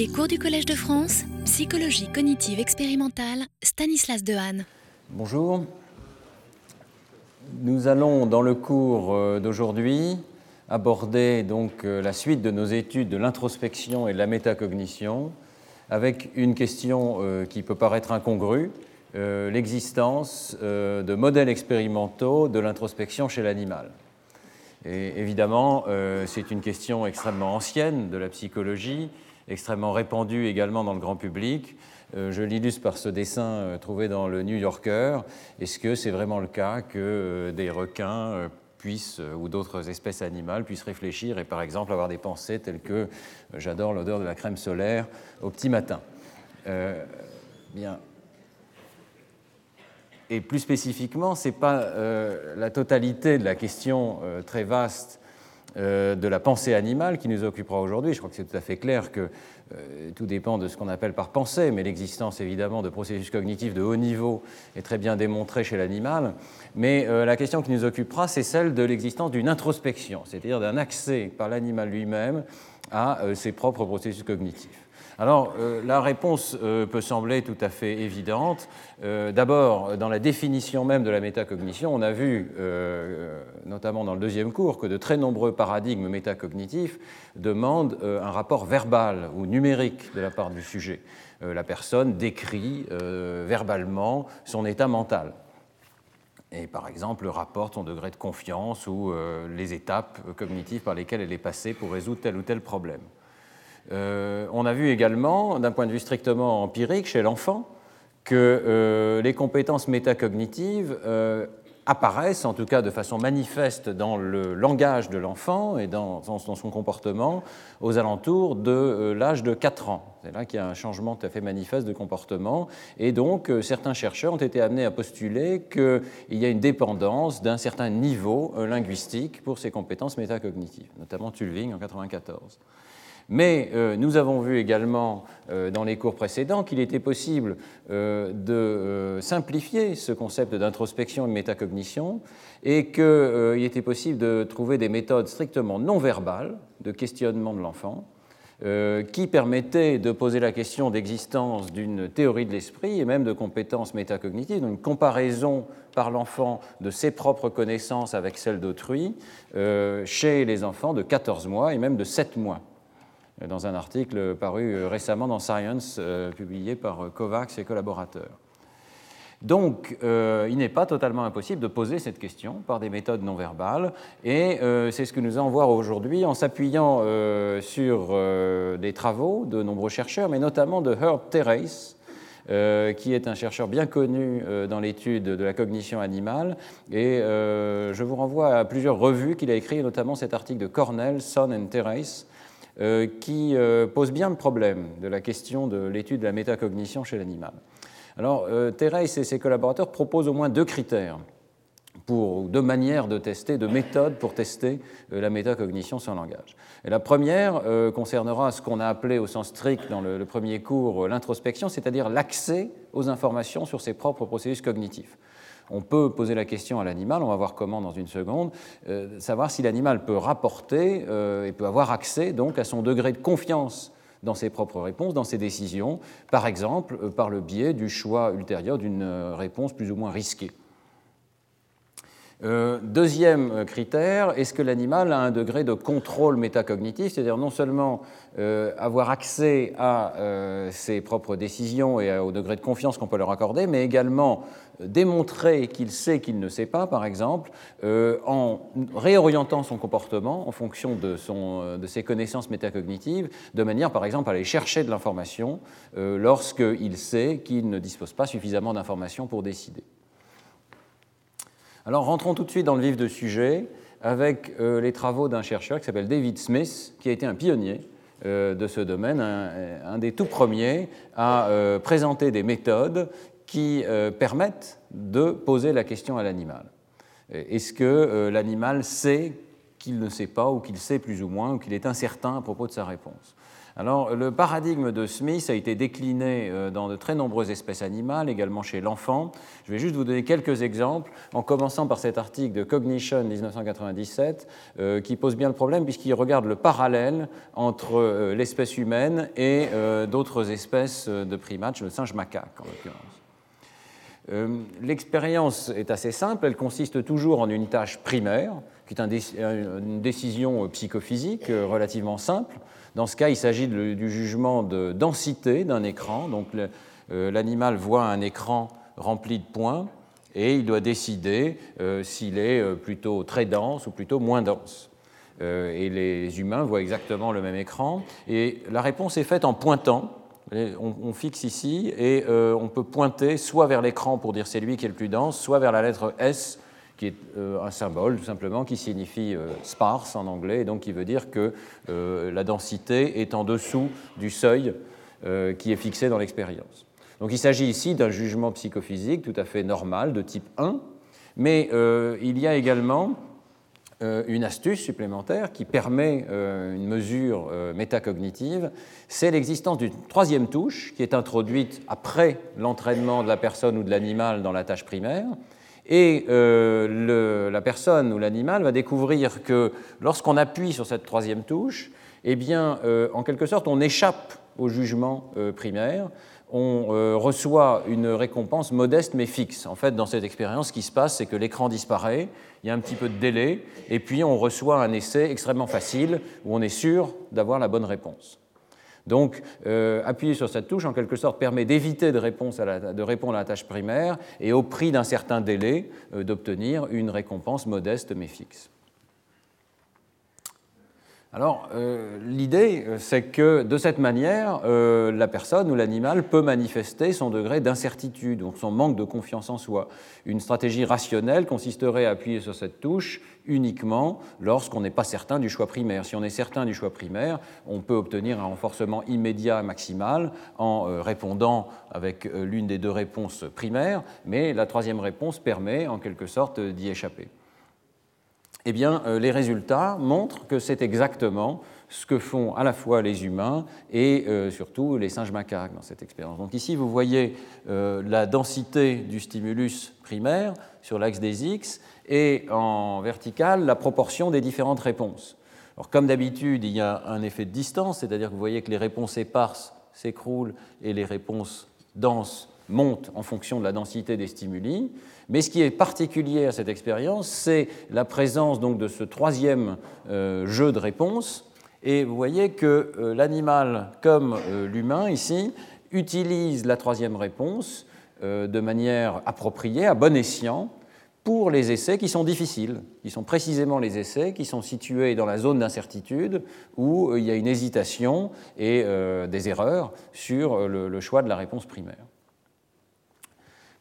Les cours du Collège de France, psychologie cognitive expérimentale, Stanislas Dehaene. Bonjour. Nous allons, dans le cours euh, d'aujourd'hui, aborder donc euh, la suite de nos études de l'introspection et de la métacognition avec une question euh, qui peut paraître incongrue, l'existence de modèles expérimentaux de l'introspection chez l'animal. Et évidemment, c'est une question extrêmement ancienne de la psychologie, extrêmement répandue également dans le grand public, euh, je l'illustre par ce dessin euh, trouvé dans le New Yorker. Est-ce que c'est vraiment le cas que euh, des requins puissent, ou d'autres espèces animales puissent réfléchir et par exemple avoir des pensées telles que j'adore l'odeur de la crème solaire au petit matin? Bien. Et plus spécifiquement, ce n'est pas la totalité de la question très vaste de la pensée animale qui nous occupera aujourd'hui. Je crois que c'est tout à fait clair que euh, tout dépend de ce qu'on appelle par pensée, mais l'existence évidemment de processus cognitifs de haut niveau est très bien démontrée chez l'animal. Mais euh, la question qui nous occupera, c'est celle de l'existence d'une introspection, c'est-à-dire d'un accès par l'animal lui-même à ses propres processus cognitifs. Alors, euh, la réponse euh, peut sembler tout à fait évidente. Euh, d'abord, dans la définition même de la métacognition, on a vu, notamment dans le deuxième cours, que de très nombreux paradigmes métacognitifs demandent un rapport verbal ou numérique de la part du sujet. la personne décrit verbalement son état mental et par exemple rapporte son degré de confiance ou les étapes cognitives par lesquelles elle est passée pour résoudre tel ou tel problème. Euh, on a vu également, d'un point de vue strictement empirique, chez l'enfant, que euh, les compétences métacognitives euh, apparaissent, en tout cas de façon manifeste, dans le langage de l'enfant et dans, son comportement aux alentours de l'âge de 4 ans. C'est là qu'il y a un changement tout à fait manifeste de comportement. Et donc, certains chercheurs ont été amenés à postuler qu'il y a une dépendance d'un certain niveau linguistique pour ces compétences métacognitives, notamment Tulving en 1994. Mais euh, nous avons vu également euh, dans les cours précédents qu'il était possible euh, de simplifier ce concept d'introspection et de métacognition et qu'il était possible de trouver des méthodes strictement non verbales de questionnement de l'enfant qui permettaient de poser la question d'existence d'une théorie de l'esprit et même de compétences métacognitives, donc une comparaison par l'enfant de ses propres connaissances avec celles d'autrui chez les enfants de 14 mois et même de 7 mois dans un article paru euh, récemment dans Science, euh, publié par euh, Kovacs et collaborateurs. Donc, il n'est pas totalement impossible de poser cette question par des méthodes non verbales, et c'est ce que nous allons voir aujourd'hui en s'appuyant sur des travaux de nombreux chercheurs, mais notamment de Herb Terrace, qui est un chercheur bien connu dans l'étude de la cognition animale. Et je vous renvoie à plusieurs revues qu'il a écrites, notamment cet article de Cornell, Son and Terrace, qui euh, pose bien le problème de la question de l'étude de la métacognition chez l'animal. Alors, euh, Thérèse et ses collaborateurs proposent au moins deux critères pour deux manières de tester, deux méthodes pour tester la métacognition sans langage. Et la première concernera ce qu'on a appelé au sens strict dans le premier cours l'introspection, c'est-à-dire l'accès aux informations sur ses propres processus cognitifs on peut poser la question à l'animal, on va voir comment dans une seconde, euh, savoir si l'animal peut rapporter euh, et peut avoir accès donc à son degré de confiance dans ses propres réponses, dans ses décisions, par exemple euh, par le biais du choix ultérieur d'une réponse plus ou moins risquée. Deuxième critère, est-ce que l'animal a un degré de contrôle métacognitif, c'est-à-dire non seulement avoir accès à ses propres décisions et au degré de confiance qu'on peut leur accorder, mais également démontrer qu'il sait qu'il ne sait pas, par exemple, euh, en réorientant son comportement en fonction de, euh, de, ses connaissances métacognitives, de manière, par exemple, à aller chercher de l'information euh, lorsqu'il sait qu'il ne dispose pas suffisamment d'informations pour décider. Alors rentrons tout de suite dans le vif du sujet avec les travaux d'un chercheur qui s'appelle David Smith, qui a été un pionnier de ce domaine, un, des tout premiers à présenter des méthodes qui euh, permettent de poser la question à l'animal. Est-ce que euh, l'animal sait qu'il ne sait pas, ou qu'il sait plus ou moins, ou qu'il est incertain à propos de sa réponse? Alors, le paradigme de Smith a été décliné euh, dans de très nombreuses espèces animales, également chez l'enfant. Je vais juste vous donner quelques exemples, en commençant par cet article de Cognition 1997, euh, qui pose bien le problème puisqu'il regarde le parallèle entre euh, l'espèce humaine et d'autres espèces de primates, le singe macaque en l'occurrence. L'expérience est assez simple, elle consiste toujours en une tâche primaire, qui est une décision psychophysique relativement simple dans ce cas, il s'agit du jugement de densité d'un écran. Donc euh, l'animal voit un écran rempli de points et il doit décider euh, s'il est euh, plutôt très dense ou plutôt moins dense. et les humains voient exactement le même écran. Et la réponse est faite en pointant. On, fixe ici et on peut pointer soit vers l'écran pour dire c'est lui qui est le plus dense, soit vers la lettre S qui est euh, un symbole tout simplement qui signifie euh, sparse en anglais, et donc qui veut dire que euh, la densité est en dessous du seuil qui est fixé dans l'expérience. Donc il s'agit ici d'un jugement psychophysique tout à fait normal de type 1, mais il y a également une astuce supplémentaire qui permet une mesure métacognitive, c'est l'existence d'une troisième touche qui est introduite après l'entraînement de la personne ou de l'animal dans la tâche primaire et euh, la personne ou l'animal va découvrir que lorsqu'on appuie sur cette troisième touche, eh bien, euh, en quelque sorte, on échappe au jugement euh, primaire, on reçoit une récompense modeste mais fixe. En fait, dans cette expérience, ce qui se passe, c'est que l'écran disparaît, il y a un petit peu de délai, et puis on reçoit un essai extrêmement facile où on est sûr d'avoir la bonne réponse. Donc, euh, appuyer sur cette touche, en quelque sorte, permet d'éviter de, répondre à la tâche primaire et, au prix d'un certain délai, euh, d'obtenir une récompense modeste mais fixe. Alors, euh, l'idée, euh, c'est que de cette manière, euh, la personne ou l'animal peut manifester son degré d'incertitude, donc son manque de confiance en soi. Une stratégie rationnelle consisterait à appuyer sur cette touche uniquement lorsqu'on n'est pas certain du choix primaire. Si on est certain du choix primaire, on peut obtenir un renforcement immédiat maximal en répondant avec l'une des deux réponses primaires, mais la troisième réponse permet en quelque sorte d'y échapper eh bien, euh, les résultats montrent que c'est exactement ce que font à la fois les humains et euh, surtout les singes macaques dans cette expérience. Donc ici, vous voyez euh, la densité du stimulus primaire sur l'axe des X et en vertical la proportion des différentes réponses. Alors, comme d'habitude, il y a un effet de distance, c'est-à-dire que vous voyez que les réponses éparses s'écroulent et les réponses denses montent en fonction de la densité des stimuli. Mais ce qui est particulier à cette expérience, c'est la présence donc de ce troisième euh, jeu de réponses. Et vous voyez que euh, l'animal, comme euh, l'humain ici, utilise la troisième réponse de manière appropriée, à bon escient, pour les essais qui sont difficiles, qui sont précisément les essais qui sont situés dans la zone d'incertitude où il y a une hésitation et des erreurs sur le choix de la réponse primaire.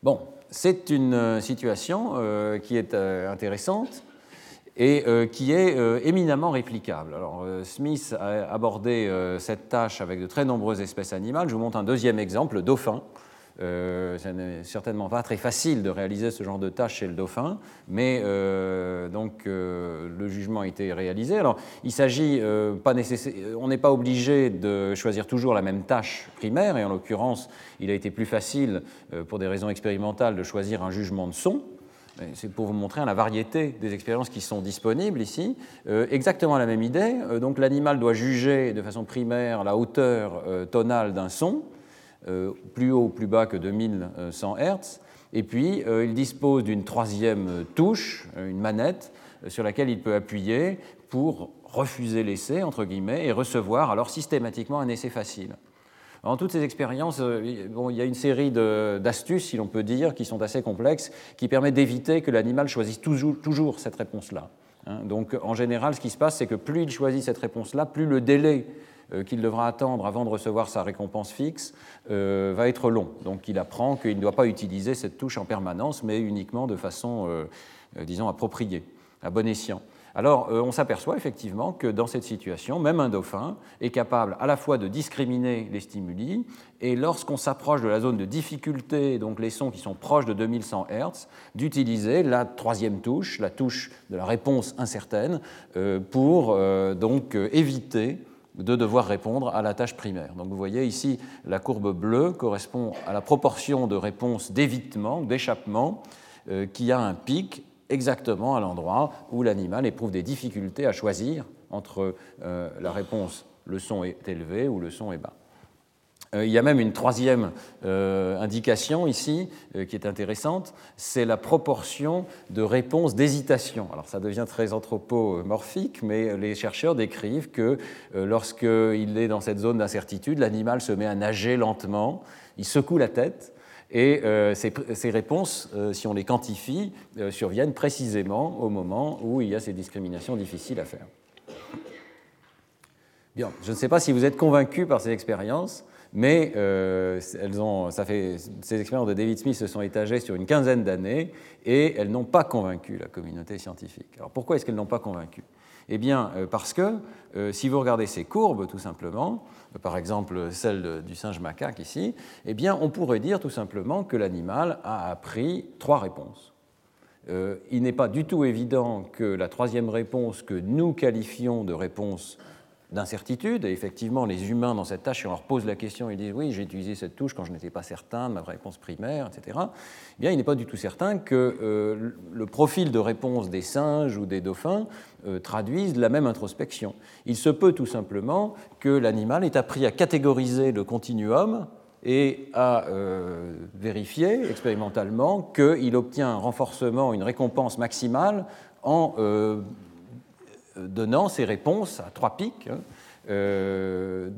Bon, c'est une euh, situation euh, qui est euh, intéressante et qui est éminemment réplicable. Alors, Smith a abordé cette tâche avec de très nombreuses espèces animales. Je vous montre un deuxième exemple, le dauphin. Euh, ce n'est certainement pas très facile de réaliser ce genre de tâche chez le dauphin, mais euh, donc euh, le jugement a été réalisé. Alors, il s'agit pas nécessaire, on n'est pas obligé de choisir toujours la même tâche primaire, et en l'occurrence, il a été plus facile, pour des raisons expérimentales, de choisir un jugement de son. C'est pour vous montrer la variété des expériences qui sont disponibles ici. exactement la même idée. donc l'animal doit juger de façon primaire la hauteur tonale d'un son. Euh, plus haut ou plus bas que 2100 Hz. Et puis, euh, il dispose d'une troisième touche, euh, une manette, sur laquelle il peut appuyer pour refuser l'essai, entre guillemets, et recevoir alors systématiquement un essai facile. En toutes ces expériences, bon, il y a une série d'astuces, si l'on peut dire, qui sont assez complexes, qui permettent d'éviter que l'animal choisisse toujours, toujours cette réponse-là. Hein. Donc, en général, ce qui se passe, c'est que plus il choisit cette réponse-là, plus le délai qu'il devra attendre avant de recevoir sa récompense fixe euh, va être long. Donc il apprend qu'il ne doit pas utiliser cette touche en permanence, mais uniquement de façon, euh, disons, appropriée, à bon escient. Alors, on s'aperçoit effectivement que dans cette situation, même un dauphin est capable à la fois de discriminer les stimuli et lorsqu'on s'approche de la zone de difficulté, donc les sons qui sont proches de 2100 Hz, d'utiliser la troisième touche, la touche de la réponse incertaine, pour donc éviter de devoir répondre à la tâche primaire. Donc vous voyez ici, la courbe bleue correspond à la proportion de réponses d'évitement, d'échappement, euh, qui a un pic exactement à l'endroit où l'animal éprouve des difficultés à choisir entre euh, la réponse le son est élevé ou le son est bas. Euh, il y a même une troisième euh, indication ici euh, qui est intéressante, c'est la proportion de réponses d'hésitation. Alors ça devient très anthropomorphique, mais les chercheurs décrivent que lorsqu'il est dans cette zone d'incertitude, l'animal se met à nager lentement, il secoue la tête, et ces, réponses, si on les quantifie, surviennent précisément au moment où il y a ces discriminations difficiles à faire. Bien, je ne sais pas si vous êtes convaincu par ces expériences mais euh, elles ont, ça fait, ces expériences de David Smith se sont étagées sur une quinzaine d'années et elles n'ont pas convaincu la communauté scientifique. Alors pourquoi est-ce qu'elles n'ont pas convaincu? Eh bien, euh, parce que euh, si vous regardez ces courbes, tout simplement, par exemple celle du singe macaque ici, eh bien, on pourrait dire tout simplement que l'animal a appris trois réponses. il n'est pas du tout évident que la troisième réponse que nous qualifions de réponse d'incertitude. Et effectivement, les humains dans cette tâche, si on leur pose la question, ils disent oui, j'ai utilisé cette touche quand je n'étais pas certain de ma réponse primaire, etc. Eh bien, il n'est pas du tout certain que euh, le profil de réponse des singes ou des dauphins euh, traduise la même introspection. Il se peut tout simplement que l'animal ait appris à catégoriser le continuum et à euh, vérifier expérimentalement qu'il obtient un renforcement, une récompense maximale en donnant ses réponses à trois pics hein, euh,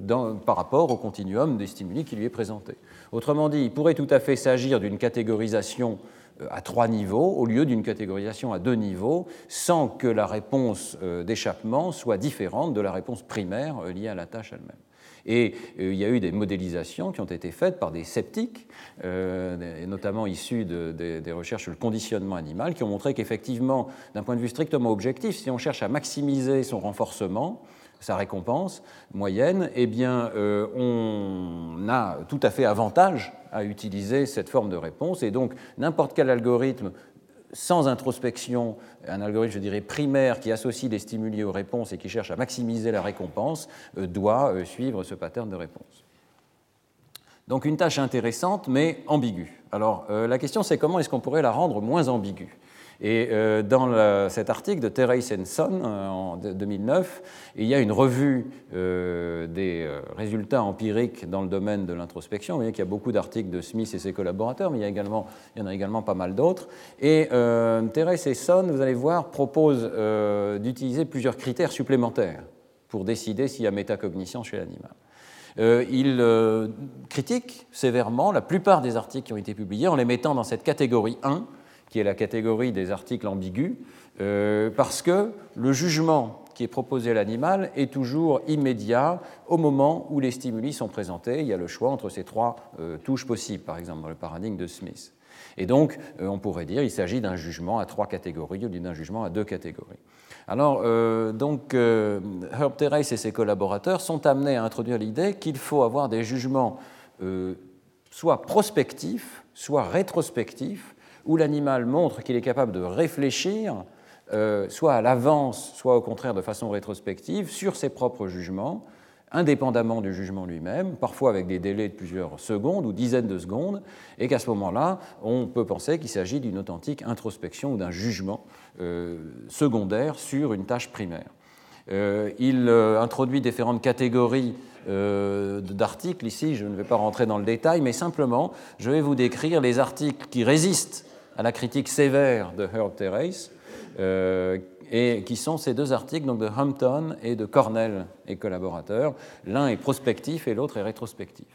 par rapport au continuum des stimuli qui lui est présenté. Autrement dit, il pourrait tout à fait s'agir d'une catégorisation euh, à trois niveaux au lieu d'une catégorisation à deux niveaux, sans que la réponse euh, d'échappement soit différente de la réponse primaire liée à la tâche elle-même. Et euh, il y a eu des modélisations qui ont été faites par des sceptiques, euh, notamment issus des recherches sur le conditionnement animal, qui ont montré qu'effectivement, d'un point de vue strictement objectif, si on cherche à maximiser son renforcement, sa récompense moyenne, eh bien, euh, on a tout à fait avantage à utiliser cette forme de réponse. Et donc, n'importe quel algorithme sans introspection, un algorithme, je dirais, primaire qui associe les stimuli aux réponses et qui cherche à maximiser la récompense, euh, doit euh, suivre ce pattern de réponse. Donc une tâche intéressante, mais ambiguë. Alors euh, la question, c'est comment est-ce qu'on pourrait la rendre moins ambiguë? Et euh, dans cet article de Terrace Son euh, en 2009, il y a une revue euh, des résultats empiriques dans le domaine de l'introspection. Vous voyez qu'il y a beaucoup d'articles de Smith et ses collaborateurs, mais il y, en a également pas mal d'autres. Et Terrace Son, vous allez voir, propose d'utiliser plusieurs critères supplémentaires pour décider s'il y a métacognition chez l'animal. il critique sévèrement la plupart des articles qui ont été publiés en les mettant dans cette catégorie 1 qui est la catégorie des articles ambigus, euh, parce que le jugement qui est proposé à l'animal est toujours immédiat au moment où les stimuli sont présentés. Il y a le choix entre ces trois euh, touches possibles, par exemple, dans le paradigme de Smith. Et donc, euh, on pourrait dire qu'il s'agit d'un jugement à trois catégories ou d'un jugement à deux catégories. Alors, donc, Herb Terrace et ses collaborateurs sont amenés à introduire l'idée qu'il faut avoir des jugements soit prospectifs, soit rétrospectifs, où l'animal montre qu'il est capable de réfléchir, euh, soit à l'avance, soit au contraire de façon rétrospective, sur ses propres jugements, indépendamment du jugement lui-même, parfois avec des délais de plusieurs secondes ou dizaines de secondes, et qu'à ce moment-là, on peut penser qu'il s'agit d'une authentique introspection ou d'un jugement euh, secondaire sur une tâche primaire. Euh, il introduit différentes catégories d'articles ici, je ne vais pas rentrer dans le détail, mais simplement, je vais vous décrire les articles qui résistent à la critique sévère de Herb Terrace, euh, et qui sont ces deux articles donc de Hampton et de Cornell et collaborateurs. L'un est prospectif et l'autre est rétrospectif.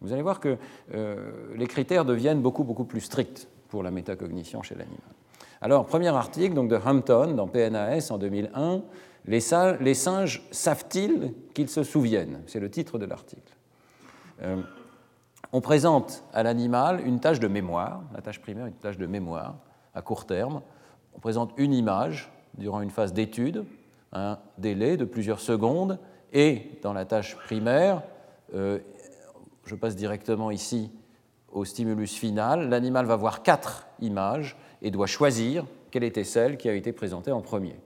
Vous allez voir que euh, les critères deviennent beaucoup, beaucoup plus stricts pour la métacognition chez l'animal. Alors, premier article donc de Hampton dans PNAS en 2001, les, singes savent-ils qu'ils se souviennent? C'est le titre de l'article. Euh, on présente à l'animal une tâche de mémoire, la tâche primaire, une tâche de mémoire à court terme. On présente une image durant une phase d'étude, un délai de plusieurs secondes, et dans la tâche primaire, euh, je passe directement ici au stimulus final, l'animal va voir quatre images et doit choisir quelle était celle qui a été présentée en premier.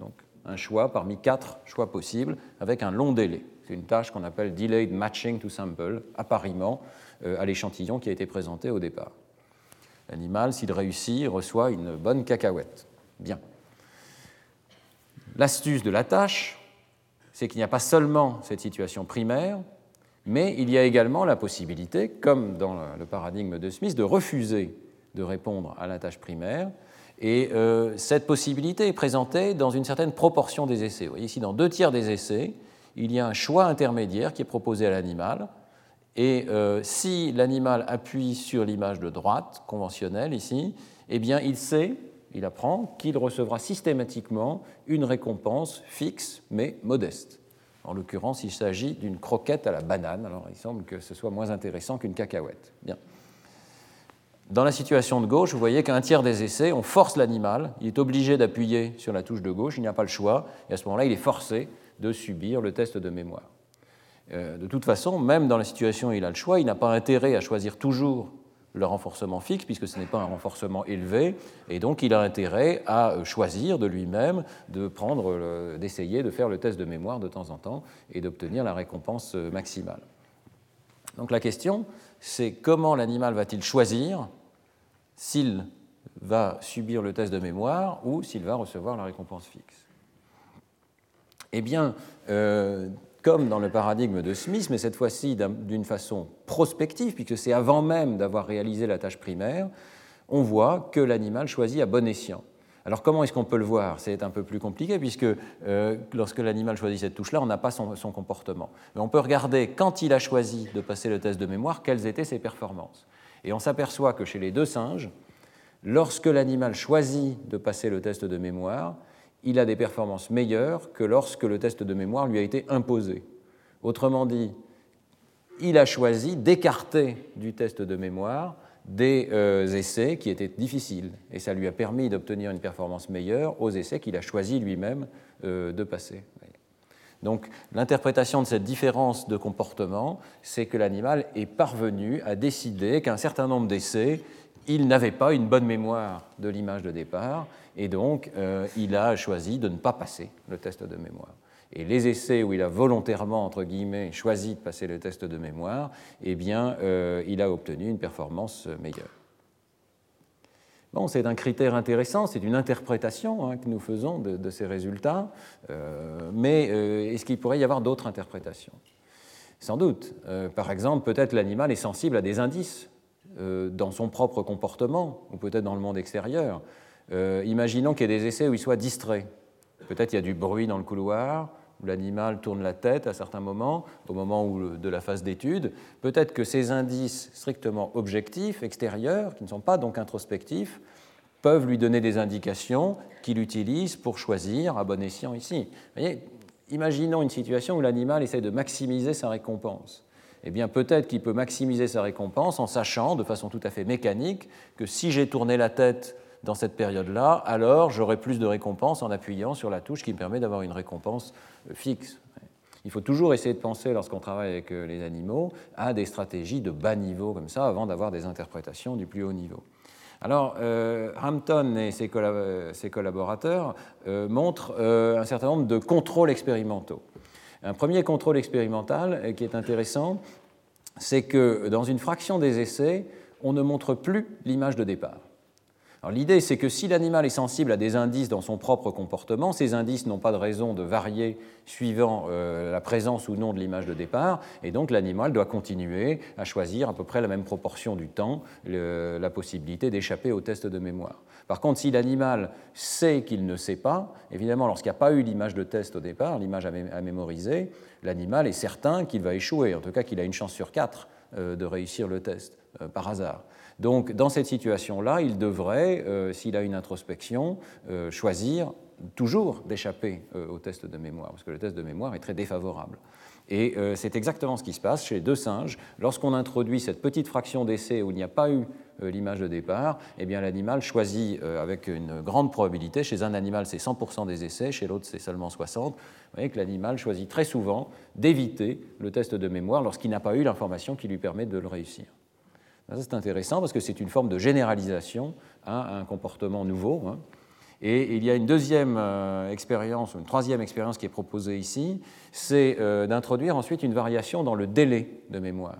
Donc un choix parmi quatre choix possibles avec un long délai. C'est une tâche qu'on appelle delayed matching to sample, appariement à l'échantillon qui a été présenté au départ. L'animal, s'il réussit, reçoit une bonne cacahuète. Bien. L'astuce de la tâche, c'est qu'il n'y a pas seulement cette situation primaire, mais il y a également la possibilité, comme dans le paradigme de Smith, de refuser de répondre à la tâche primaire. Et euh, cette possibilité est présentée dans une certaine proportion des essais. Vous voyez ici, dans deux tiers des essais, il y a un choix intermédiaire qui est proposé à l'animal. Et euh, si l'animal appuie sur l'image de droite, conventionnelle ici, eh bien il sait, il apprend qu'il recevra systématiquement une récompense fixe mais modeste. En l'occurrence, il s'agit d'une croquette à la banane. Alors il semble que ce soit moins intéressant qu'une cacahuète. Bien. Dans la situation de gauche, vous voyez qu'un tiers des essais, on force l'animal, il est obligé d'appuyer sur la touche de gauche, il n'y a pas le choix, et à ce moment-là, il est forcé de subir le test de mémoire. Euh, de toute façon, même dans la situation où il a le choix, il n'a pas intérêt à choisir toujours le renforcement fixe, puisque ce n'est pas un renforcement élevé, et donc il a intérêt à euh, choisir de lui-même de prendre, d'essayer de faire le test de mémoire de temps en temps et d'obtenir la récompense euh, maximale. Donc la question, c'est comment l'animal va-t-il choisir s'il va subir le test de mémoire ou s'il va recevoir la récompense fixe? Eh bien, comme dans le paradigme de Smith, mais cette fois-ci d'une façon prospective, puisque c'est avant même d'avoir réalisé la tâche primaire, on voit que l'animal choisit à bon escient. Alors comment est-ce qu'on peut le voir? C'est un peu plus compliqué puisque euh, lorsque l'animal choisit cette touche-là, on n'a pas son, son, comportement. Mais on peut regarder quand il a choisi de passer le test de mémoire, quelles étaient ses performances. Et on s'aperçoit que chez les deux singes, lorsque l'animal choisit de passer le test de mémoire, il a des performances meilleures que lorsque le test de mémoire lui a été imposé. Autrement dit, il a choisi d'écarter du test de mémoire des euh, essais qui étaient difficiles, et ça lui a permis d'obtenir une performance meilleure aux essais qu'il a choisi lui-même euh, de passer. Donc l'interprétation de cette différence de comportement, c'est que l'animal est parvenu à décider qu'un certain nombre d'essais, il n'avait pas une bonne mémoire de l'image de départ, et donc euh, il a choisi de ne pas passer le test de mémoire. Et les essais où il a volontairement, entre guillemets, choisi de passer le test de mémoire, eh bien, euh, il a obtenu une performance meilleure. Bon, c'est un critère intéressant, c'est une interprétation hein, que nous faisons de, ces résultats, euh, mais est-ce qu'il pourrait y avoir d'autres interprétations? Sans doute. par exemple, peut-être l'animal est sensible à des indices dans son propre comportement, ou peut-être dans le monde extérieur. Euh, imaginons qu'il y ait des essais où il soit distrait. Peut-être il y a du bruit dans le couloir, où l'animal tourne la tête à certains moments, au moment de la phase d'étude. Peut-être que ces indices strictement objectifs, extérieurs, qui ne sont pas donc introspectifs, peuvent lui donner des indications qu'il utilise pour choisir à bon escient ici. voyez, imaginons une situation où l'animal essaie de maximiser sa récompense. Eh bien, peut-être qu'il peut maximiser sa récompense en sachant, de façon tout à fait mécanique, que si j'ai tourné la tête dans cette période-là, alors j'aurai plus de récompenses en appuyant sur la touche qui me permet d'avoir une récompense euh, fixe. Il faut toujours essayer de penser, lorsqu'on travaille avec euh, les animaux, à des stratégies de bas niveau comme ça, avant d'avoir des interprétations du plus haut niveau. Alors, euh, Hampton et ses, collaborateurs montrent un certain nombre de contrôles expérimentaux. Un premier contrôle expérimental qui est intéressant, c'est que dans une fraction des essais, on ne montre plus l'image de départ. L'idée, c'est que si l'animal est sensible à des indices dans son propre comportement, ces indices n'ont pas de raison de varier suivant euh, la présence ou non de l'image de départ, et donc l'animal doit continuer à choisir à peu près la même proportion du temps la possibilité d'échapper au test de mémoire. Par contre, si l'animal sait qu'il ne sait pas, évidemment, lorsqu'il n'y a pas eu l'image de test au départ, l'image à, mémoriser, l'animal est certain qu'il va échouer, en tout cas qu'il a une chance sur quatre euh, de réussir le test euh, par hasard. Donc, dans cette situation-là, il devrait, euh, s'il a une introspection, euh, choisir toujours d'échapper euh, au test de mémoire, parce que le test de mémoire est très défavorable. Et c'est exactement ce qui se passe chez deux singes. Lorsqu'on introduit cette petite fraction d'essai où il n'y a pas eu l'image de départ, eh bien l'animal choisit avec une grande probabilité. Chez un animal, c'est 100% des essais, chez l'autre, c'est seulement 60. Vous voyez que l'animal choisit très souvent d'éviter le test de mémoire lorsqu'il n'a pas eu l'information qui lui permet de le réussir. Ça, c'est intéressant parce que c'est une forme de généralisation à un comportement nouveau. Hein. Et il y a une deuxième euh, expérience, une troisième expérience qui est proposée ici, c'est euh, d'introduire ensuite une variation dans le délai de mémoire.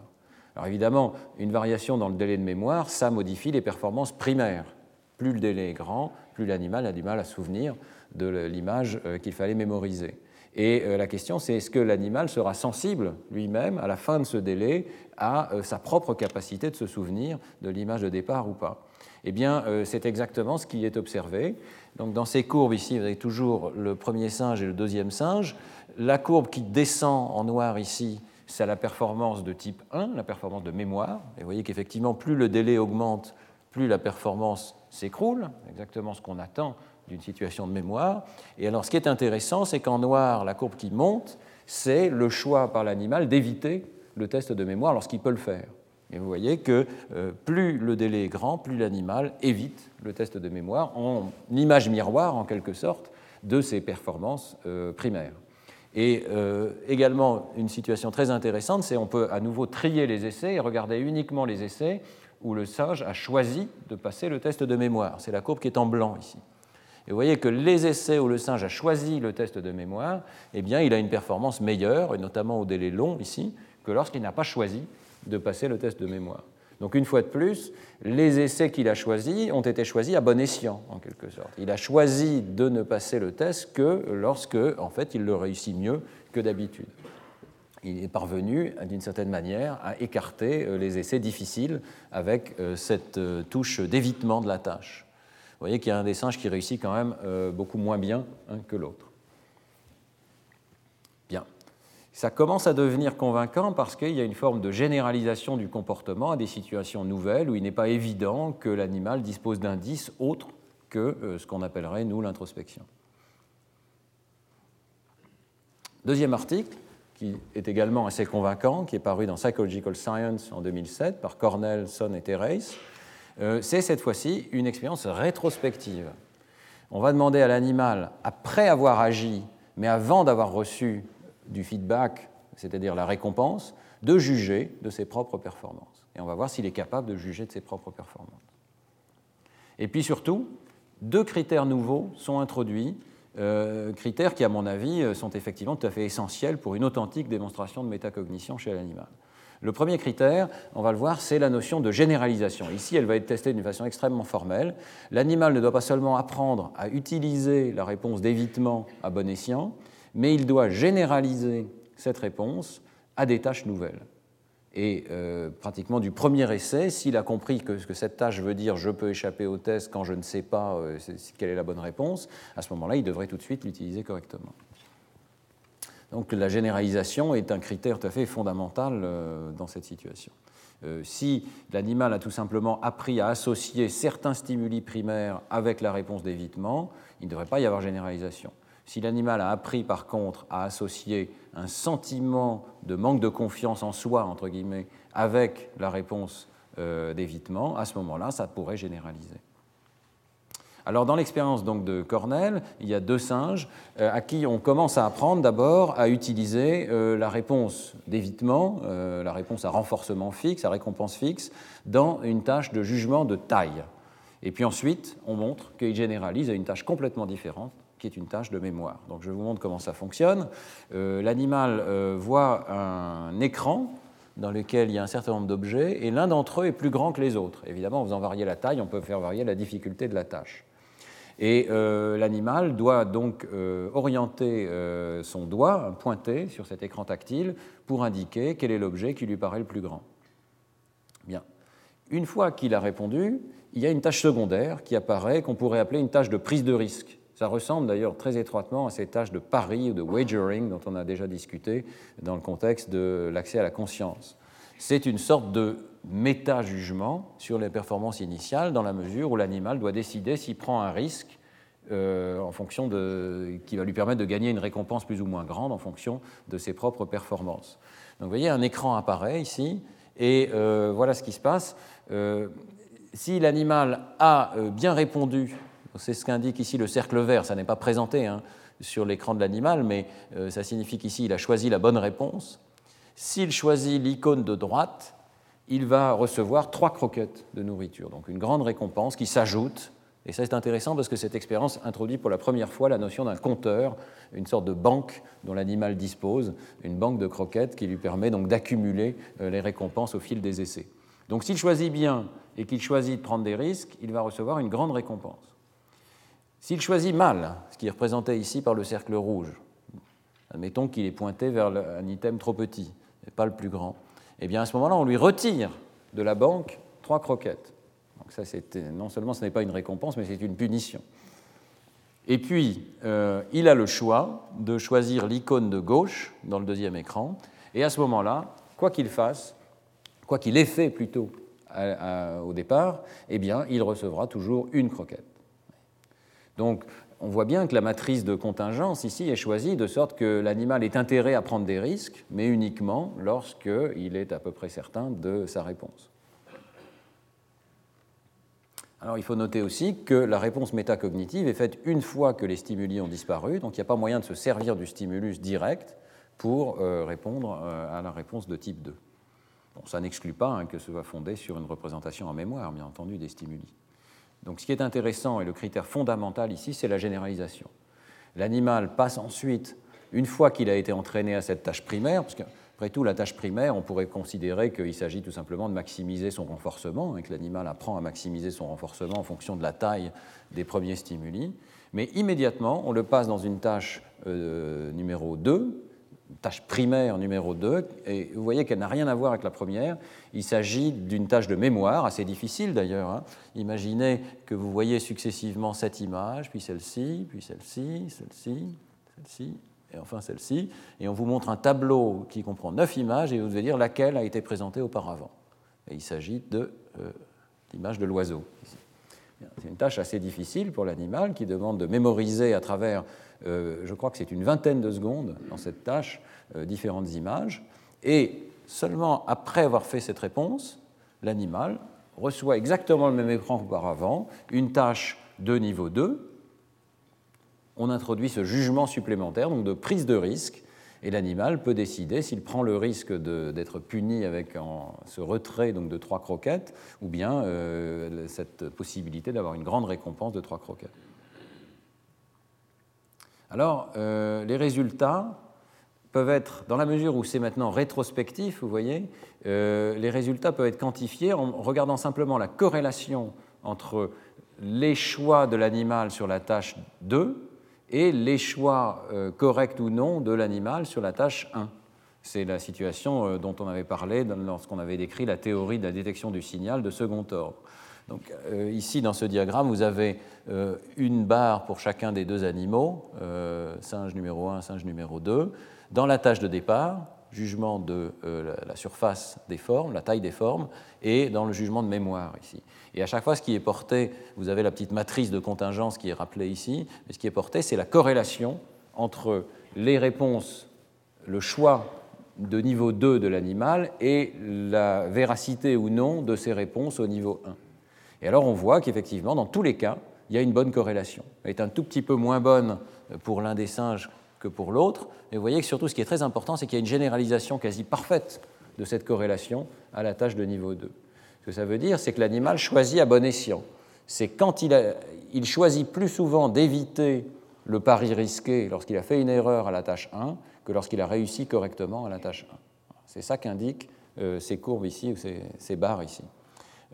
Alors évidemment, une variation dans le délai de mémoire, ça modifie les performances primaires. Plus le délai est grand, plus l'animal a du mal à souvenir de l'image euh, qu'il fallait mémoriser. Et la question, c'est est-ce que l'animal sera sensible lui-même, à la fin de ce délai, à sa propre capacité de se souvenir de l'image de départ ou pas? Eh bien, c'est exactement ce qui est observé. Donc dans ces courbes ici, vous avez toujours le premier singe et le deuxième singe. La courbe qui descend en noir ici, c'est la performance de type 1, la performance de mémoire. Et vous voyez qu'effectivement, plus le délai augmente, plus la performance s'écroule, exactement ce qu'on attend d'une situation de mémoire. Et alors ce qui est intéressant, c'est qu'en noir, la courbe qui monte, c'est le choix par l'animal d'éviter le test de mémoire lorsqu'il peut le faire. Et vous voyez que euh, plus le délai est grand, plus l'animal évite le test de mémoire en image miroir, en quelque sorte, de ses performances euh, primaires. Et euh, également, une situation très intéressante, c'est on peut à nouveau trier les essais et regarder uniquement les essais où le singe a choisi de passer le test de mémoire. C'est la courbe qui est en blanc ici. Et vous voyez que les essais où le singe a choisi le test de mémoire, eh il a une performance meilleure, et notamment au délai long ici, que lorsqu'il n'a pas choisi de passer le test de mémoire. Donc une fois de plus, les essais qu'il a choisis ont été choisis à bon escient, en quelque sorte. Il a choisi de ne passer le test que lorsque, en fait, il le réussit mieux que d'habitude. Il est parvenu, d'une certaine manière, à écarter euh, les essais difficiles avec euh, cette euh, touche d'évitement de la tâche. Vous voyez qu'il y a un des singes qui réussit quand même beaucoup moins bien hein, que l'autre. ça commence à devenir convaincant parce qu'il y a une forme de généralisation du comportement à des situations nouvelles où il n'est pas évident que l'animal dispose d'indices autres que euh, ce qu'on appellerait, nous, l'introspection. Deuxième article, qui est également assez convaincant, qui est paru dans Psychological Science en 2007 par Cornell, Son et euh, c'est cette fois-ci une expérience rétrospective. On va demander à l'animal, après avoir agi, mais avant d'avoir reçu du feedback, c'est-à-dire la récompense, de juger de ses propres performances. Et on va voir s'il est capable de juger de ses propres performances. Et puis surtout, deux critères nouveaux sont introduits, euh, critères qui, à mon avis, euh, sont effectivement tout à fait essentiels pour une authentique démonstration de métacognition chez l'animal. Le premier critère, on va le voir, c'est la notion de généralisation. Ici, elle va être testée d'une façon extrêmement formelle. L'animal ne doit pas seulement apprendre à utiliser la réponse d'évitement à bon escient, mais il doit généraliser cette réponse à des tâches nouvelles. Et euh, pratiquement du premier essai, s'il a compris que, que, cette tâche veut dire je peux échapper au test quand je ne sais pas euh, quelle est la bonne réponse, à ce moment-là, il devrait tout de suite l'utiliser correctement. Donc la généralisation est un critère tout à fait fondamental euh, dans cette situation. si l'animal a tout simplement appris à associer certains stimuli primaires avec la réponse d'évitement, il ne devrait pas y avoir généralisation. Si l'animal a appris par contre à associer un sentiment de manque de confiance en soi, entre guillemets, avec la réponse euh, d'évitement, à ce moment-là, ça pourrait généraliser. Alors dans l'expérience donc de Cornell, il y a deux singes euh, à qui on commence à apprendre d'abord à utiliser euh, la réponse d'évitement, la réponse à renforcement fixe, à récompense fixe, dans une tâche de jugement de taille. Et puis ensuite, on montre qu'ils généralisent à une tâche complètement différente, qui est une tâche de mémoire. Donc je vous montre comment ça fonctionne. Euh, l'animal euh, voit un écran dans lequel il y a un certain nombre d'objets, et l'un d'entre eux est plus grand que les autres. Évidemment, en faisant varier la taille, on peut faire varier la difficulté de la tâche. Et euh, l'animal doit donc orienter son doigt, pointer sur cet écran tactile, pour indiquer quel est l'objet qui lui paraît le plus grand. Bien. Une fois qu'il a répondu, il y a une tâche secondaire qui apparaît, qu'on pourrait appeler une tâche de prise de risque. Ça ressemble d'ailleurs très étroitement à ces tâches de pari ou de wagering dont on a déjà discuté dans le contexte de l'accès à la conscience. C'est une sorte de méta-jugement sur les performances initiales dans la mesure où l'animal doit décider s'il prend un risque euh, en fonction de, qui va lui permettre de gagner une récompense plus ou moins grande en fonction de ses propres performances. Donc vous voyez, un écran apparaît ici, et euh, voilà ce qui se passe. Euh, si l'animal a bien répondu c'est ce qu'indique ici le cercle vert. Ça n'est pas présenté hein, sur l'écran de l'animal, mais ça signifie qu'ici, il a choisi la bonne réponse. S'il choisit l'icône de droite, il va recevoir trois croquettes de nourriture, donc une grande récompense qui s'ajoute Et ça, c'est intéressant parce que cette expérience introduit pour la première fois la notion d'un compteur, une sorte de banque dont l'animal dispose, une banque de croquettes qui lui permet donc d'accumuler euh, les récompenses au fil des essais. Donc s'il choisit bien et qu'il choisit de prendre des risques, il va recevoir une grande récompense. S'il choisit mal, ce qui est représenté ici par le cercle rouge, admettons qu'il est pointé vers un item trop petit et pas le plus grand, eh bien à ce moment-là, on lui retire de la banque trois croquettes. Donc ça, non seulement ce n'est pas une récompense, mais c'est une punition. Et puis, euh, il a le choix de choisir l'icône de gauche dans le deuxième écran, et à ce moment-là, quoi qu'il fasse, quoi qu'il ait fait plutôt au départ, eh bien, il recevra toujours une croquette. Donc, on voit bien que la matrice de contingence ici est choisie de sorte que l'animal est intérêt à prendre des risques, mais uniquement lorsqu'il est à peu près certain de sa réponse. Alors il faut noter aussi que la réponse métacognitive est faite une fois que les stimuli ont disparu, donc il n'y a pas moyen de se servir du stimulus direct pour euh, répondre euh, à la réponse de type 2. Bon, ça n'exclut pas hein, que ce soit fondé sur une représentation en mémoire, bien entendu, des stimuli. Donc ce qui est intéressant et le critère fondamental ici, c'est la généralisation. L'animal passe ensuite, une fois qu'il a été entraîné à cette tâche primaire, parce qu'après tout, la tâche primaire, on pourrait considérer qu'il s'agit tout simplement de maximiser son renforcement, et que l'animal apprend à maximiser son renforcement en fonction de la taille des premiers stimuli. Mais immédiatement, on le passe dans une tâche euh, numéro 2, tâche primaire numéro 2, et vous voyez qu'elle n'a rien à voir avec la première. Il s'agit d'une tâche de mémoire, assez difficile d'ailleurs. Hein. Imaginez que vous voyez successivement cette image, puis celle-ci, puis celle-ci, celle-ci, celle-ci, et enfin celle-ci, et on vous montre un tableau qui comprend neuf images, et vous devez dire laquelle a été présentée auparavant. Et il s'agit de euh, l'image de l'oiseau. C'est une tâche assez difficile pour l'animal qui demande de mémoriser à travers euh, je crois que c'est une vingtaine de secondes dans cette tâche, euh, différentes images. Et seulement après avoir fait cette réponse, l'animal reçoit exactement le même écran qu'auparavant, une tâche de niveau 2. On introduit ce jugement supplémentaire, donc de prise de risque, et l'animal peut décider s'il prend le risque d'être puni avec ce retrait donc, de trois croquettes, ou bien euh, cette possibilité d'avoir une grande récompense de trois croquettes. Alors, euh, les résultats peuvent être, dans la mesure où c'est maintenant rétrospectif, vous voyez, euh, les résultats peuvent être quantifiés en regardant simplement la corrélation entre les choix de l'animal sur la tâche 2 et les choix euh, corrects ou non de l'animal sur la tâche 1. C'est la situation dont on avait parlé lorsqu'on avait décrit la théorie de la détection du signal de second ordre. Donc, euh, ici, dans ce diagramme, vous avez euh, une barre pour chacun des deux animaux, euh, singe numéro 1, singe numéro 2. Dans la tâche de départ, jugement de la surface des formes, la taille des formes, et dans le jugement de mémoire ici. Et à chaque fois, ce qui est porté, vous avez la petite matrice de contingence qui est rappelée ici, mais ce qui est porté, c'est la corrélation entre les réponses, le choix de niveau 2 de l'animal et la véracité ou non de ses réponses au niveau 1. Et alors on voit qu'effectivement, dans tous les cas, il y a une bonne corrélation. Elle est un tout petit peu moins bonne pour l'un des singes que pour l'autre, mais vous voyez que surtout ce qui est très important, c'est qu'il y a une généralisation quasi parfaite de cette corrélation à la tâche de niveau 2. Ce que ça veut dire, c'est que l'animal choisit à bon escient. C'est quand il, choisit plus souvent d'éviter le pari risqué lorsqu'il a fait une erreur à la tâche 1 que lorsqu'il a réussi correctement à la tâche 1. C'est ça qu'indiquent euh, ces courbes ici, ou ces, ces barres ici.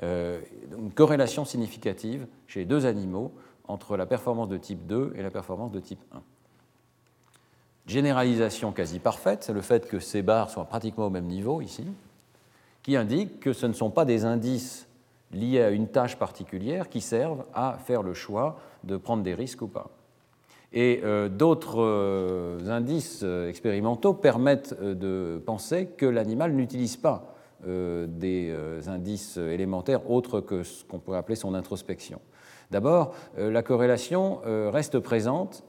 Euh, une corrélation significative chez les deux animaux entre la performance de type 2 et la performance de type 1. Généralisation quasi parfaite, c'est le fait que ces barres soient pratiquement au même niveau ici, qui indique que ce ne sont pas des indices liés à une tâche particulière qui servent à faire le choix de prendre des risques ou pas. Et euh, d'autres euh, indices expérimentaux permettent de penser que l'animal n'utilise pas euh, des euh, indices élémentaires autres que ce qu'on pourrait appeler son introspection. D'abord, euh, la corrélation reste présente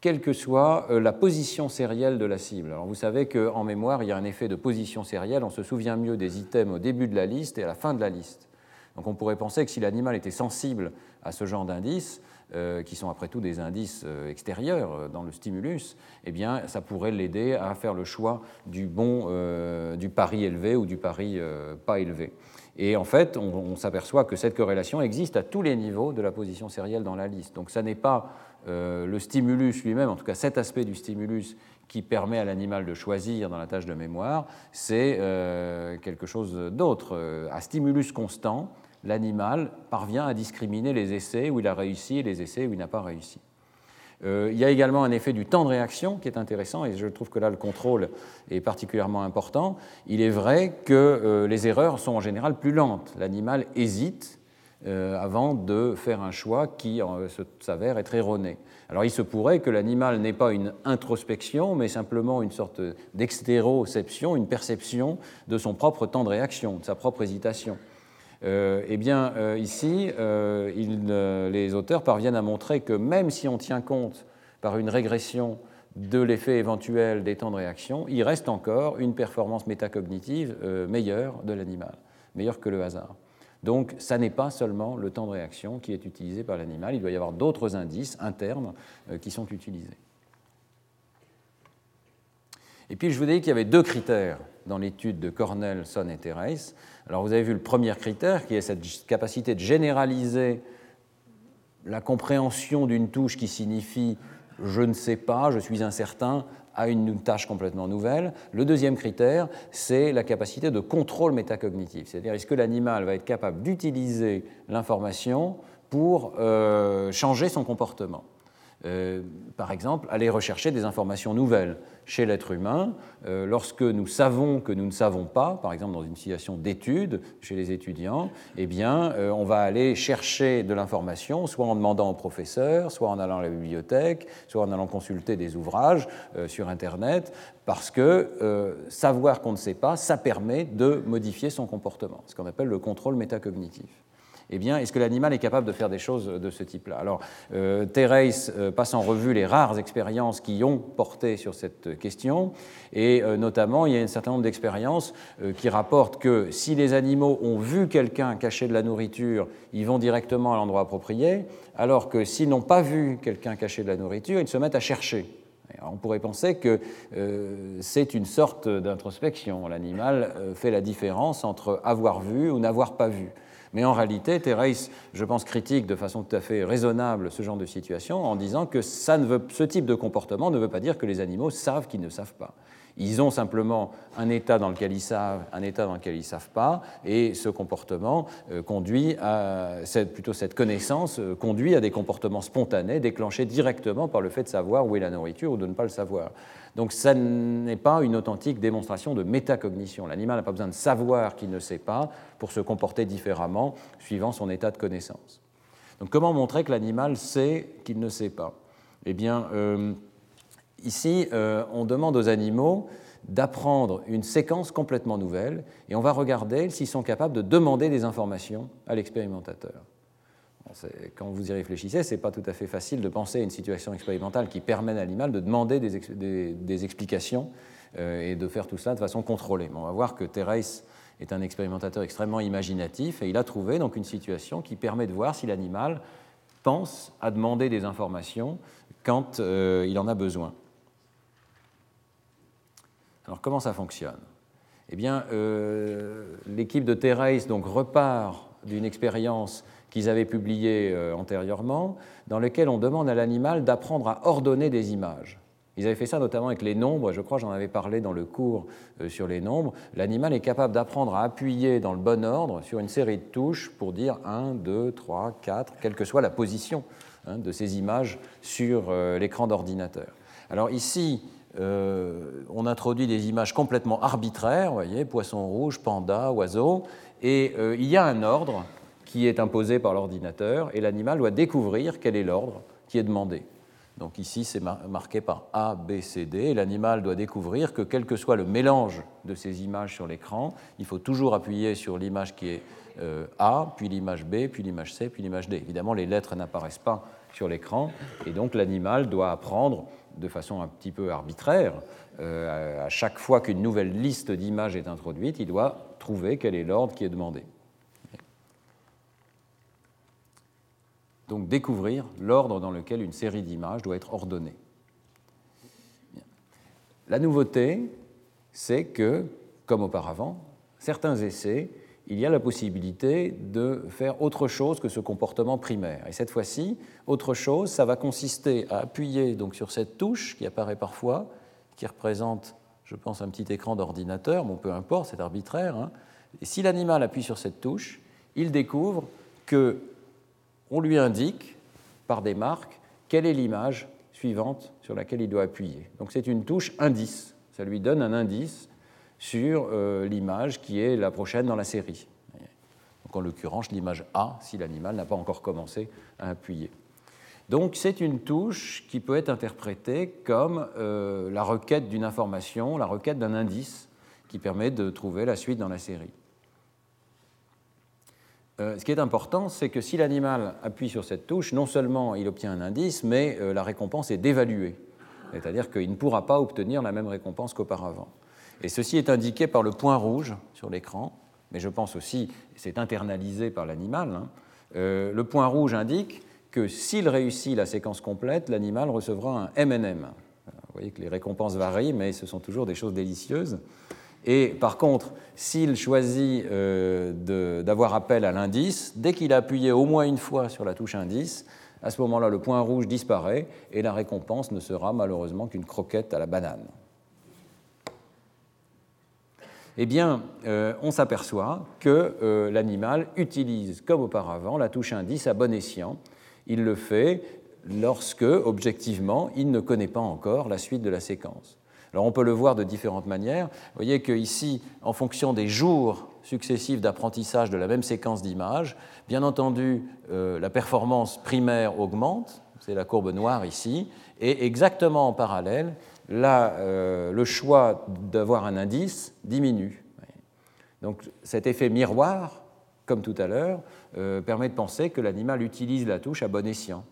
quelle que soit la position sérielle de la cible. Alors vous savez qu'en mémoire, il y a un effet de position sérielle, on se souvient mieux des items au début de la liste et à la fin de la liste. Donc on pourrait penser que si l'animal était sensible à ce genre d'indice, euh, qui sont après tout des indices euh, extérieurs euh, dans le stimulus, eh bien, ça pourrait l'aider à faire le choix du bon, du pari élevé ou du pari pas élevé. Et en fait, on, s'aperçoit que cette corrélation existe à tous les niveaux de la position sérielle dans la liste. Donc, ça n'est pas le stimulus lui-même, en tout cas cet aspect du stimulus qui permet à l'animal de choisir dans la tâche de mémoire, c'est quelque chose d'autre. À stimulus constant, l'animal parvient à discriminer les essais où il a réussi et les essais où il n'a pas réussi. Euh, il y a également un effet du temps de réaction qui est intéressant, et je trouve que là le contrôle est particulièrement important. Il est vrai que euh, les erreurs sont en général plus lentes. L'animal hésite euh, avant de faire un choix qui s'avère être erroné. Alors il se pourrait que l'animal n'ait pas une introspection, mais simplement une sorte d'extéroception, une perception de son propre temps de réaction, de sa propre hésitation. Euh, eh bien, euh, ici, euh, les auteurs parviennent à montrer que même si on tient compte par une régression de l'effet éventuel des temps de réaction, il reste encore une performance métacognitive meilleure de l'animal, meilleure que le hasard. Donc, ça n'est pas seulement le temps de réaction qui est utilisé par l'animal, il doit y avoir d'autres indices internes qui sont utilisés. Et puis, je vous ai dit qu'il y avait deux critères dans l'étude de Cornell, Son et Thérèse. Alors vous avez vu le premier critère qui est cette capacité de généraliser la compréhension d'une touche qui signifie je ne sais pas, je suis incertain à une tâche complètement nouvelle. Le deuxième critère, c'est la capacité de contrôle métacognitif, c'est-à-dire est-ce que l'animal va être capable d'utiliser l'information pour euh, changer son comportement? Euh, par exemple, aller rechercher des informations nouvelles chez l'être humain, euh, lorsque nous savons que nous ne savons pas, par exemple dans une situation d'étude chez les étudiants, eh bien, euh, on va aller chercher de l'information, soit en demandant au professeur, soit en allant à la bibliothèque, soit en allant consulter des ouvrages sur Internet, parce que savoir qu'on ne sait pas, ça permet de modifier son comportement, ce qu'on appelle le contrôle métacognitif eh bien, est-ce que l'animal est capable de faire des choses de ce type-là? Alors, euh, Thérèse euh, passe en revue les rares expériences qui ont porté sur cette question, et euh, notamment, il y a un certain nombre d'expériences qui rapportent que si les animaux ont vu quelqu'un cacher de la nourriture, ils vont directement à l'endroit approprié, alors que s'ils n'ont pas vu quelqu'un cacher de la nourriture, ils se mettent à chercher. on pourrait penser que c'est une sorte d'introspection. L'animal fait la différence entre avoir vu ou n'avoir pas vu. Mais en réalité, Thérèse, je pense, critique de façon tout à fait raisonnable ce genre de situation en disant que ça ne veut, ce type de comportement ne veut pas dire que les animaux savent qu'ils ne savent pas. Ils ont simplement un état dans lequel ils savent, un état dans lequel ils ne savent pas, et ce comportement euh, conduit à, plutôt cette connaissance euh, conduit à des comportements spontanés déclenchés directement par le fait de savoir où est la nourriture ou de ne pas le savoir. Donc ça n'est pas une authentique démonstration de métacognition. L'animal n'a pas besoin de savoir qu'il ne sait pas pour se comporter différemment suivant son état de connaissance. Donc comment montrer que l'animal sait qu'il ne sait pas? Eh bien, euh, ici, euh, on demande aux animaux d'apprendre une séquence complètement nouvelle et on va regarder s'ils sont capables de demander des informations à l'expérimentateur quand vous y réfléchissez, ce n'est pas tout à fait facile de penser à une situation expérimentale qui permet à l'animal de demander des, explications euh, et de faire tout cela de façon contrôlée. on va voir que Thérèse est un expérimentateur extrêmement imaginatif et il a trouvé donc une situation qui permet de voir si l'animal pense à demander des informations quand euh, il en a besoin. Alors comment ça fonctionne? Eh bien, euh, l'équipe de Thérèse donc repart d'une expérience qu'ils avaient publié euh, antérieurement, dans lequel on demande à l'animal d'apprendre à ordonner des images. Ils avaient fait ça notamment avec les nombres, je crois j'en avais parlé dans le cours euh, sur les nombres. L'animal est capable d'apprendre à appuyer dans le bon ordre sur une série de touches pour dire 1, 2, 3, 4, quelle que soit la position hein, de ces images sur euh, l'écran d'ordinateur. Alors ici, on introduit des images complètement arbitraires, vous voyez, poisson rouge, panda, oiseau, et il y a un ordre qui est imposé par l'ordinateur et l'animal doit découvrir quel est l'ordre qui est demandé. Donc ici, c'est marqué par A, B, C, D. Et l'animal doit découvrir que quel que soit le mélange de ces images sur l'écran, il faut toujours appuyer sur l'image qui est euh, A, puis l'image B, puis l'image C, puis l'image D. Évidemment, les lettres n'apparaissent pas sur l'écran, et donc l'animal doit apprendre de façon un petit peu arbitraire, euh, à chaque fois qu'une nouvelle liste d'images est introduite, il doit trouver quel est l'ordre qui est demandé. Donc découvrir l'ordre dans lequel une série d'images doit être ordonnée. La nouveauté, c'est que, comme auparavant, certains essais, il y a la possibilité de faire autre chose que ce comportement primaire. Et cette fois-ci, autre chose, ça va consister à appuyer donc sur cette touche qui apparaît parfois, qui représente, je pense, un petit écran d'ordinateur, bon, peu importe, c'est arbitraire. Hein. Et si l'animal appuie sur cette touche, il découvre que on lui indique par des marques quelle est l'image suivante sur laquelle il doit appuyer. Donc c'est une touche indice. Ça lui donne un indice sur euh, l'image qui est la prochaine dans la série. Donc en l'occurrence l'image A si l'animal n'a pas encore commencé à appuyer. Donc c'est une touche qui peut être interprétée comme euh, la requête d'une information, la requête d'un indice qui permet de trouver la suite dans la série. Euh, ce qui est important, c'est que si l'animal appuie sur cette touche, non seulement il obtient un indice, mais euh, la récompense est dévaluée. C'est-à-dire qu'il ne pourra pas obtenir la même récompense qu'auparavant. Et ceci est indiqué par le point rouge sur l'écran, mais je pense aussi, c'est internalisé par l'animal. Hein. Euh, le point rouge indique que s'il réussit la séquence complète, l'animal recevra un MNM. Vous voyez que les récompenses varient, mais ce sont toujours des choses délicieuses. Et par contre, s'il choisit euh, d'avoir appel à l'indice, dès qu'il a appuyé au moins une fois sur la touche indice, à ce moment-là, le point rouge disparaît et la récompense ne sera malheureusement qu'une croquette à la banane. Eh bien, euh, on s'aperçoit que euh, l'animal utilise, comme auparavant, la touche indice à bon escient. Il le fait lorsque, objectivement, il ne connaît pas encore la suite de la séquence. Alors on peut le voir de différentes manières. Vous voyez qu'ici, en fonction des jours successifs d'apprentissage de la même séquence d'images, bien entendu, euh, la performance primaire augmente, c'est la courbe noire ici, et exactement en parallèle, là, euh, le choix d'avoir un indice diminue. Donc cet effet miroir, comme tout à l'heure, euh, permet de penser que l'animal utilise la touche à bon escient.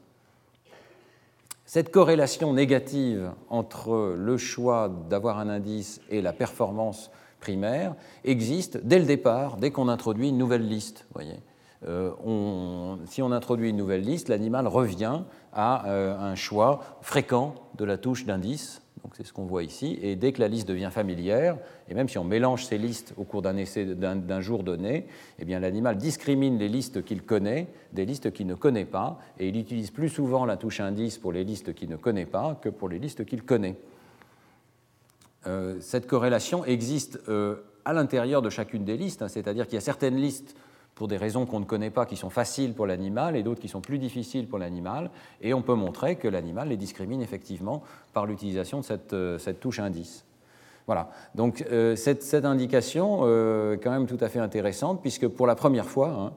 Cette corrélation négative entre le choix d'avoir un indice et la performance primaire existe dès le départ, dès qu'on introduit une nouvelle liste. Voyez. Euh, si on introduit une nouvelle liste, l'animal revient à euh, un choix fréquent de la touche d'indice c'est ce qu'on voit ici. Et dès que la liste devient familière, et même si on mélange ces listes au cours d'un essai d'un jour donné, eh l'animal discrimine les listes qu'il connaît des listes qu'il ne connaît pas, et il utilise plus souvent la touche indice pour les listes qu'il ne connaît pas que pour les listes qu'il connaît. Euh, cette corrélation existe euh, à l'intérieur de chacune des listes, hein, c'est-à-dire qu'il y a certaines listes pour des raisons qu'on ne connaît pas, qui sont faciles pour l'animal, et d'autres qui sont plus difficiles pour l'animal. Et on peut montrer que l'animal les discrimine effectivement par l'utilisation de cette, euh, touche indice. Voilà. Donc euh, cette, indication euh, est quand même tout à fait intéressante, puisque pour la première fois, hein,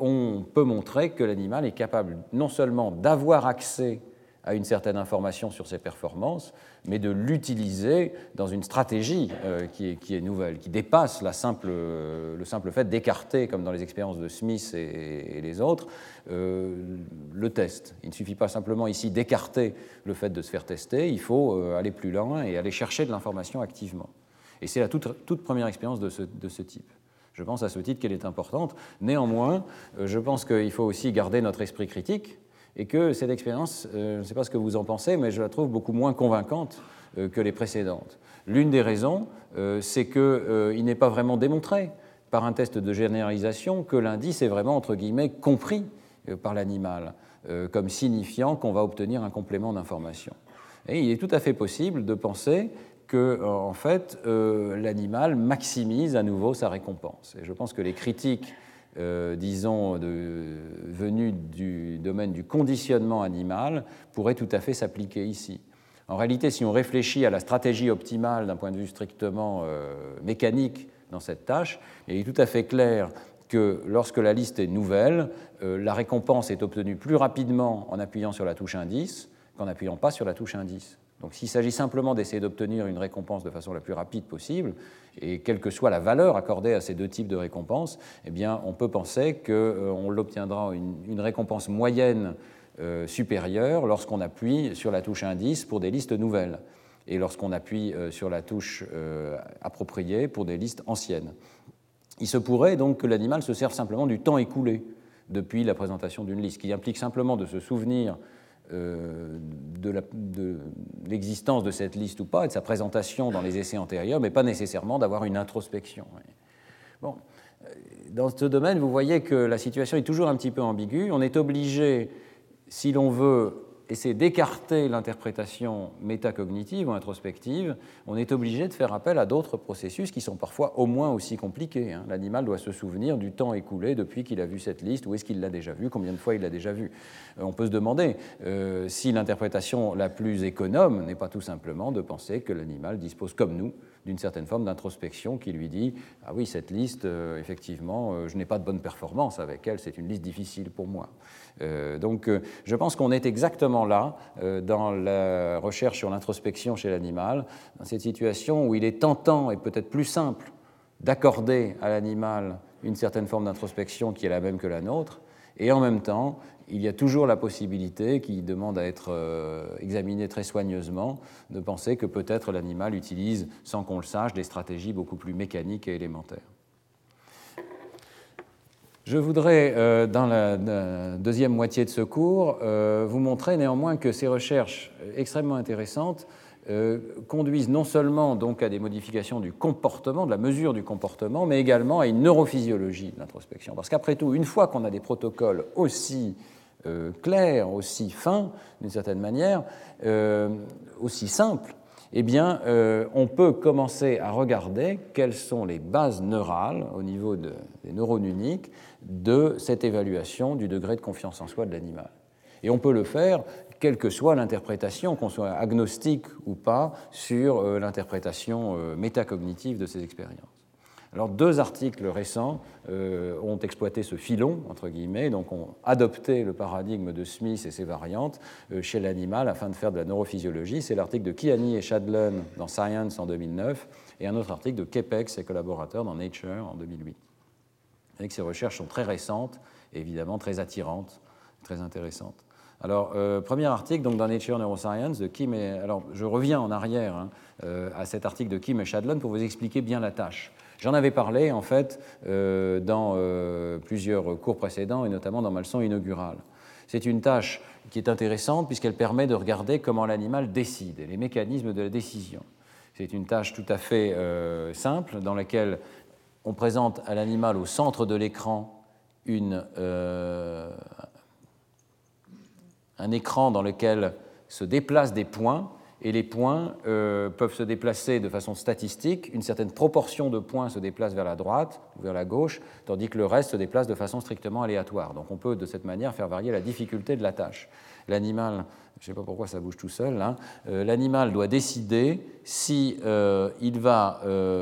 on peut montrer que l'animal est capable non seulement d'avoir accès à une certaine information sur ses performances, mais de l'utiliser dans une stratégie euh, qui, est, nouvelle, qui dépasse simple, le simple fait d'écarter, comme dans les expériences de Smith et, les autres, euh, le test. Il ne suffit pas simplement ici d'écarter le fait de se faire tester, il faut euh, aller plus loin et aller chercher de l'information activement. Et c'est la toute, toute, première expérience de ce, de ce type. Je pense à ce titre qu'elle est importante. Néanmoins, je pense qu'il faut aussi garder notre esprit critique et que cette expérience, euh, je ne sais pas ce que vous en pensez, mais je la trouve beaucoup moins convaincante euh, que les précédentes. L'une des raisons, euh, c'est qu'il n'est pas vraiment démontré par un test de généralisation que l'indice est vraiment, entre guillemets, compris par l'animal, comme signifiant qu'on va obtenir un complément d'information. Et il est tout à fait possible de penser que, en fait, l'animal maximise à nouveau sa récompense. Et je pense que les critiques euh, disons, de, du domaine du conditionnement animal pourrait tout à fait s'appliquer ici. En réalité, si on réfléchit à la stratégie optimale d'un point de vue strictement euh, mécanique dans cette tâche, il est tout à fait clair que lorsque la liste est nouvelle, euh, la récompense est obtenue plus rapidement en appuyant sur la touche indice qu'en n'appuyant pas sur la touche indice. Donc s'il s'agit simplement d'essayer d'obtenir une récompense de façon la plus rapide possible, et quelle que soit la valeur accordée à ces deux types de récompenses, eh bien, on peut penser qu'on euh, l'obtiendra une, récompense moyenne euh, supérieure lorsqu'on appuie sur la touche indice pour des listes nouvelles et lorsqu'on appuie euh, sur la touche appropriée pour des listes anciennes. Il se pourrait donc que l'animal se serve simplement du temps écoulé depuis la présentation d'une liste, qui implique simplement de se souvenir euh, de l'existence de, cette liste ou pas, et de sa présentation dans les essais antérieurs, mais pas nécessairement d'avoir une introspection. Bon, euh, dans ce domaine, vous voyez que la situation est toujours un petit peu ambiguë. On est obligé, si l'on veut essayer d'écarter l'interprétation métacognitive ou introspective, on est obligé de faire appel à d'autres processus qui sont parfois au moins aussi compliqués. Hein. L'animal doit se souvenir du temps écoulé depuis qu'il a vu cette liste, où est-ce qu'il l'a déjà vu, combien de fois il l'a déjà vu. Euh, on peut se demander euh, si l'interprétation la plus économe n'est pas tout simplement de penser que l'animal dispose comme nous d'une certaine forme d'introspection qui lui dit Ah oui, cette liste, euh, effectivement, je n'ai pas de bonne performance avec elle, c'est une liste difficile pour moi. Euh, donc euh, je pense qu'on est exactement là euh, dans la recherche sur l'introspection chez l'animal, dans cette situation où il est tentant et peut-être plus simple d'accorder à l'animal une certaine forme d'introspection qui est la même que la nôtre, et en même temps, il y a toujours la possibilité, qui demande à être examinée très soigneusement, de penser que peut-être l'animal utilise, sans qu'on le sache, des stratégies beaucoup plus mécaniques et élémentaires. Je voudrais, euh, dans la, deuxième moitié de ce cours, euh, vous montrer néanmoins que ces recherches extrêmement intéressantes euh, conduisent non seulement donc à des modifications du comportement, de la mesure du comportement, mais également à une neurophysiologie de l'introspection. Parce qu'après tout, une fois qu'on a des protocoles aussi clairs, aussi fins, d'une certaine manière, aussi simples, eh bien, euh, on peut commencer à regarder quelles sont les bases neurales au niveau des neurones uniques de cette évaluation du degré de confiance en soi de l'animal. Et on peut le faire quelle que soit l'interprétation, qu'on soit agnostique ou pas, sur euh, l'interprétation euh, métacognitive de ces expériences. Alors deux articles récents euh, ont exploité ce filon, entre guillemets, donc ont adopté le paradigme de Smith et ses variantes chez l'animal afin de faire de la neurophysiologie. C'est l'article de Kiani et Shadlen dans Science en 2009 et un autre article de Kepex et collaborateurs dans Nature en 2008. Et que ces recherches sont très récentes évidemment très attirantes, très intéressantes. Alors, euh, premier article donc, dans Nature Neuroscience de Kim et. Alors, je reviens en arrière hein, à cet article de Kim et Shadlen pour vous expliquer bien la tâche. J'en avais parlé en fait euh, dans euh, plusieurs cours précédents et notamment dans ma leçon inaugurale. C'est une tâche qui est intéressante puisqu'elle permet de regarder comment l'animal décide et les mécanismes de la décision. C'est une tâche tout à fait euh, simple dans laquelle on présente à l'animal au centre de l'écran un écran dans lequel se déplacent des points et les points euh, peuvent se déplacer de façon statistique. Une certaine proportion de points se déplace vers la droite ou vers la gauche, tandis que le reste se déplace de façon strictement aléatoire. Donc on peut de cette manière faire varier la difficulté de la tâche. L'animal, je ne sais pas pourquoi ça bouge tout seul, hein, euh, l'animal doit décider si, euh, il va,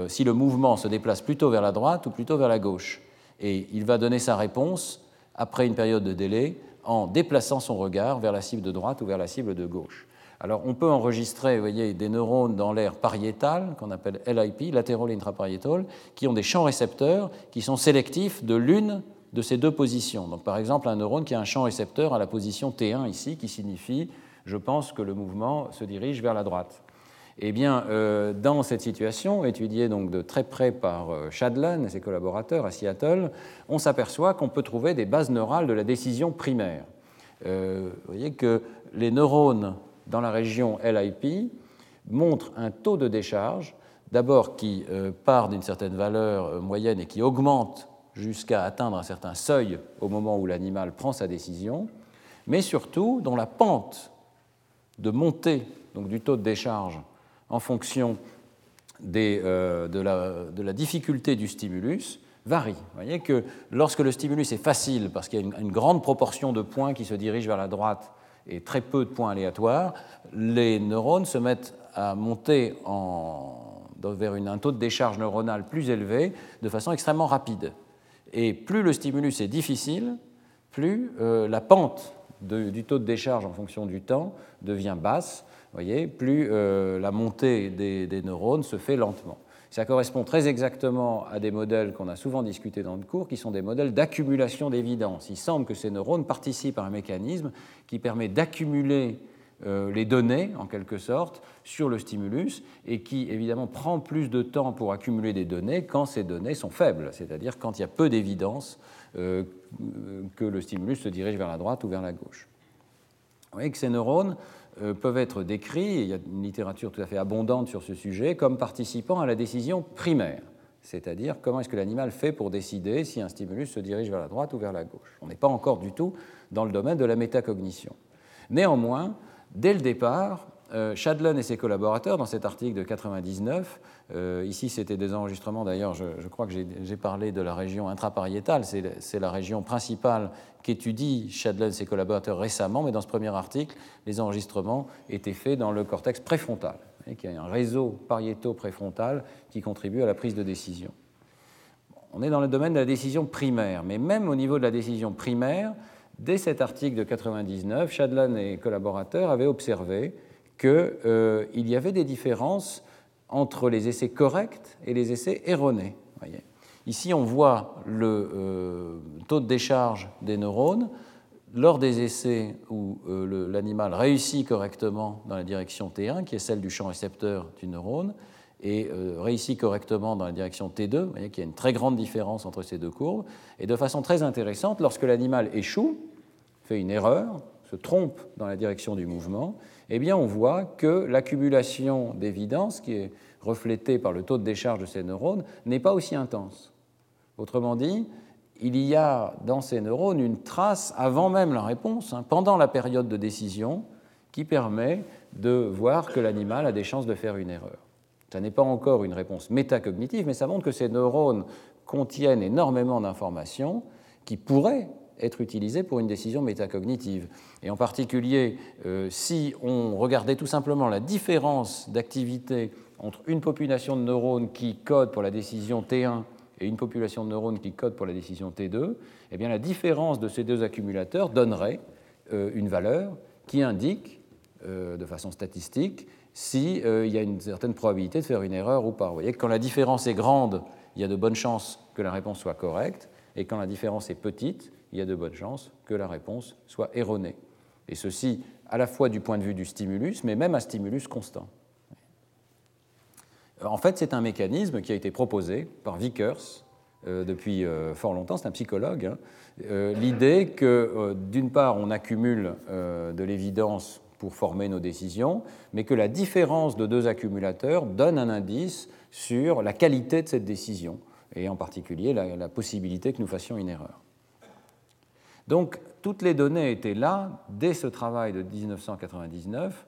si le mouvement se déplace plutôt vers la droite ou plutôt vers la gauche. Et il va donner sa réponse après une période de délai en déplaçant son regard vers la cible de droite ou vers la cible de gauche. Alors, on peut enregistrer voyez, des neurones dans l'air pariétal, qu'on appelle LIP, latéral intraparietal, qui ont des champs récepteurs qui sont sélectifs de l'une de ces deux positions. Donc, par exemple, un neurone qui a un champ récepteur à la position T1 ici, qui signifie je pense que le mouvement se dirige vers la droite. Eh bien, euh, dans cette situation, étudiée donc de très près par euh, Shadlan et ses collaborateurs à Seattle, on s'aperçoit qu'on peut trouver des bases neurales de la décision primaire. Euh, vous voyez que les neurones dans la région LIP montre un taux de décharge, d'abord qui euh, part d'une certaine valeur moyenne et qui augmente jusqu'à atteindre un certain seuil au moment où l'animal prend sa décision, mais surtout dont la pente de montée donc du taux de décharge en fonction euh, de, la, difficulté du stimulus varie. Voyez que lorsque le stimulus est facile, parce qu'il y a une, une grande proportion de points qui se dirigent vers la droite et très peu de points aléatoires, les neurones se mettent à monter vers un taux de décharge neuronale plus élevé de façon extrêmement rapide. Et plus le stimulus est difficile, plus euh, la pente du taux de décharge en fonction du temps devient basse, voyez, plus euh, la montée des neurones se fait lentement. Ça correspond très exactement à des modèles qu'on a souvent discutés dans le cours, qui sont des modèles d'accumulation d'évidence. Il semble que ces neurones participent à un mécanisme qui permet d'accumuler euh, les données, en quelque sorte, sur le stimulus et qui, évidemment, prend plus de temps pour accumuler des données quand ces données sont faibles, c'est-à-dire quand il y a peu d'évidence euh, que le stimulus se dirige vers la droite ou vers la gauche. Vous voyez que ces neurones peuvent être décrits, il y a une littérature tout à fait abondante sur ce sujet, comme participant à la décision primaire, c'est-à-dire comment est-ce que l'animal fait pour décider si un stimulus se dirige vers la droite ou vers la gauche? On n'est pas encore du tout dans le domaine de la métacognition. Néanmoins, dès le départ, euh, Shadlen et ses collaborateurs, dans cet article de 99, euh, ici c'était des enregistrements d'ailleurs, je, crois que j'ai parlé de la région intrapariétale, c'est la région principale qu'étudie Shadlen et ses collaborateurs récemment, mais dans ce premier article, les enregistrements étaient faits dans le cortex préfrontal, qui a un réseau pariéto-préfrontal qui contribue à la prise de décision. On est dans le domaine de la décision primaire, mais même au niveau de la décision primaire, dès cet article de 99, Shadlan et collaborateurs avaient observé qu'il euh, y avait des différences entre les essais corrects et les essais erronés. Ici, on voit le euh, taux de décharge des neurones lors des essais où euh, l'animal réussit correctement dans la direction T1, qui est celle du champ récepteur du neurone, et réussit correctement dans la direction T2, vous voyez qu'il y a une très grande différence entre ces deux courbes, et de façon très intéressante, lorsque l'animal échoue, fait une erreur, se trompe dans la direction du mouvement, eh bien on voit que l'accumulation d'évidence, qui est reflétée par le taux de décharge de ces neurones, n'est pas aussi intense. Autrement dit, il y a dans ces neurones une trace avant même la réponse, hein, pendant la période de décision, qui permet de voir que l'animal a des chances de faire une erreur. Ce n'est pas encore une réponse métacognitive, mais ça montre que ces neurones contiennent énormément d'informations qui pourraient être utilisé pour une décision métacognitive. Et en particulier, euh, si on regardait tout simplement la différence d'activité entre une population de neurones qui code pour la décision T1 et une population de neurones qui code pour la décision T2, eh bien la différence de ces deux accumulateurs donnerait euh, une valeur qui indique, euh, de façon statistique, s'il y a une certaine probabilité de faire une erreur ou pas. Vous voyez que quand la différence est grande, il y a de bonnes chances que la réponse soit correcte, et quand la différence est petite, il y a de bonnes chances que la réponse soit erronée. Et ceci à la fois du point de vue du stimulus, mais même un stimulus constant. En fait, c'est un mécanisme qui a été proposé par Vickers euh, depuis euh, fort longtemps, c'est un psychologue. Hein. Euh, l'idée que, d'une part, on accumule de l'évidence pour former nos décisions, mais que la différence de deux accumulateurs donne un indice sur la qualité de cette décision, et en particulier la possibilité que nous fassions une erreur. Donc toutes les données étaient là dès ce travail de 1999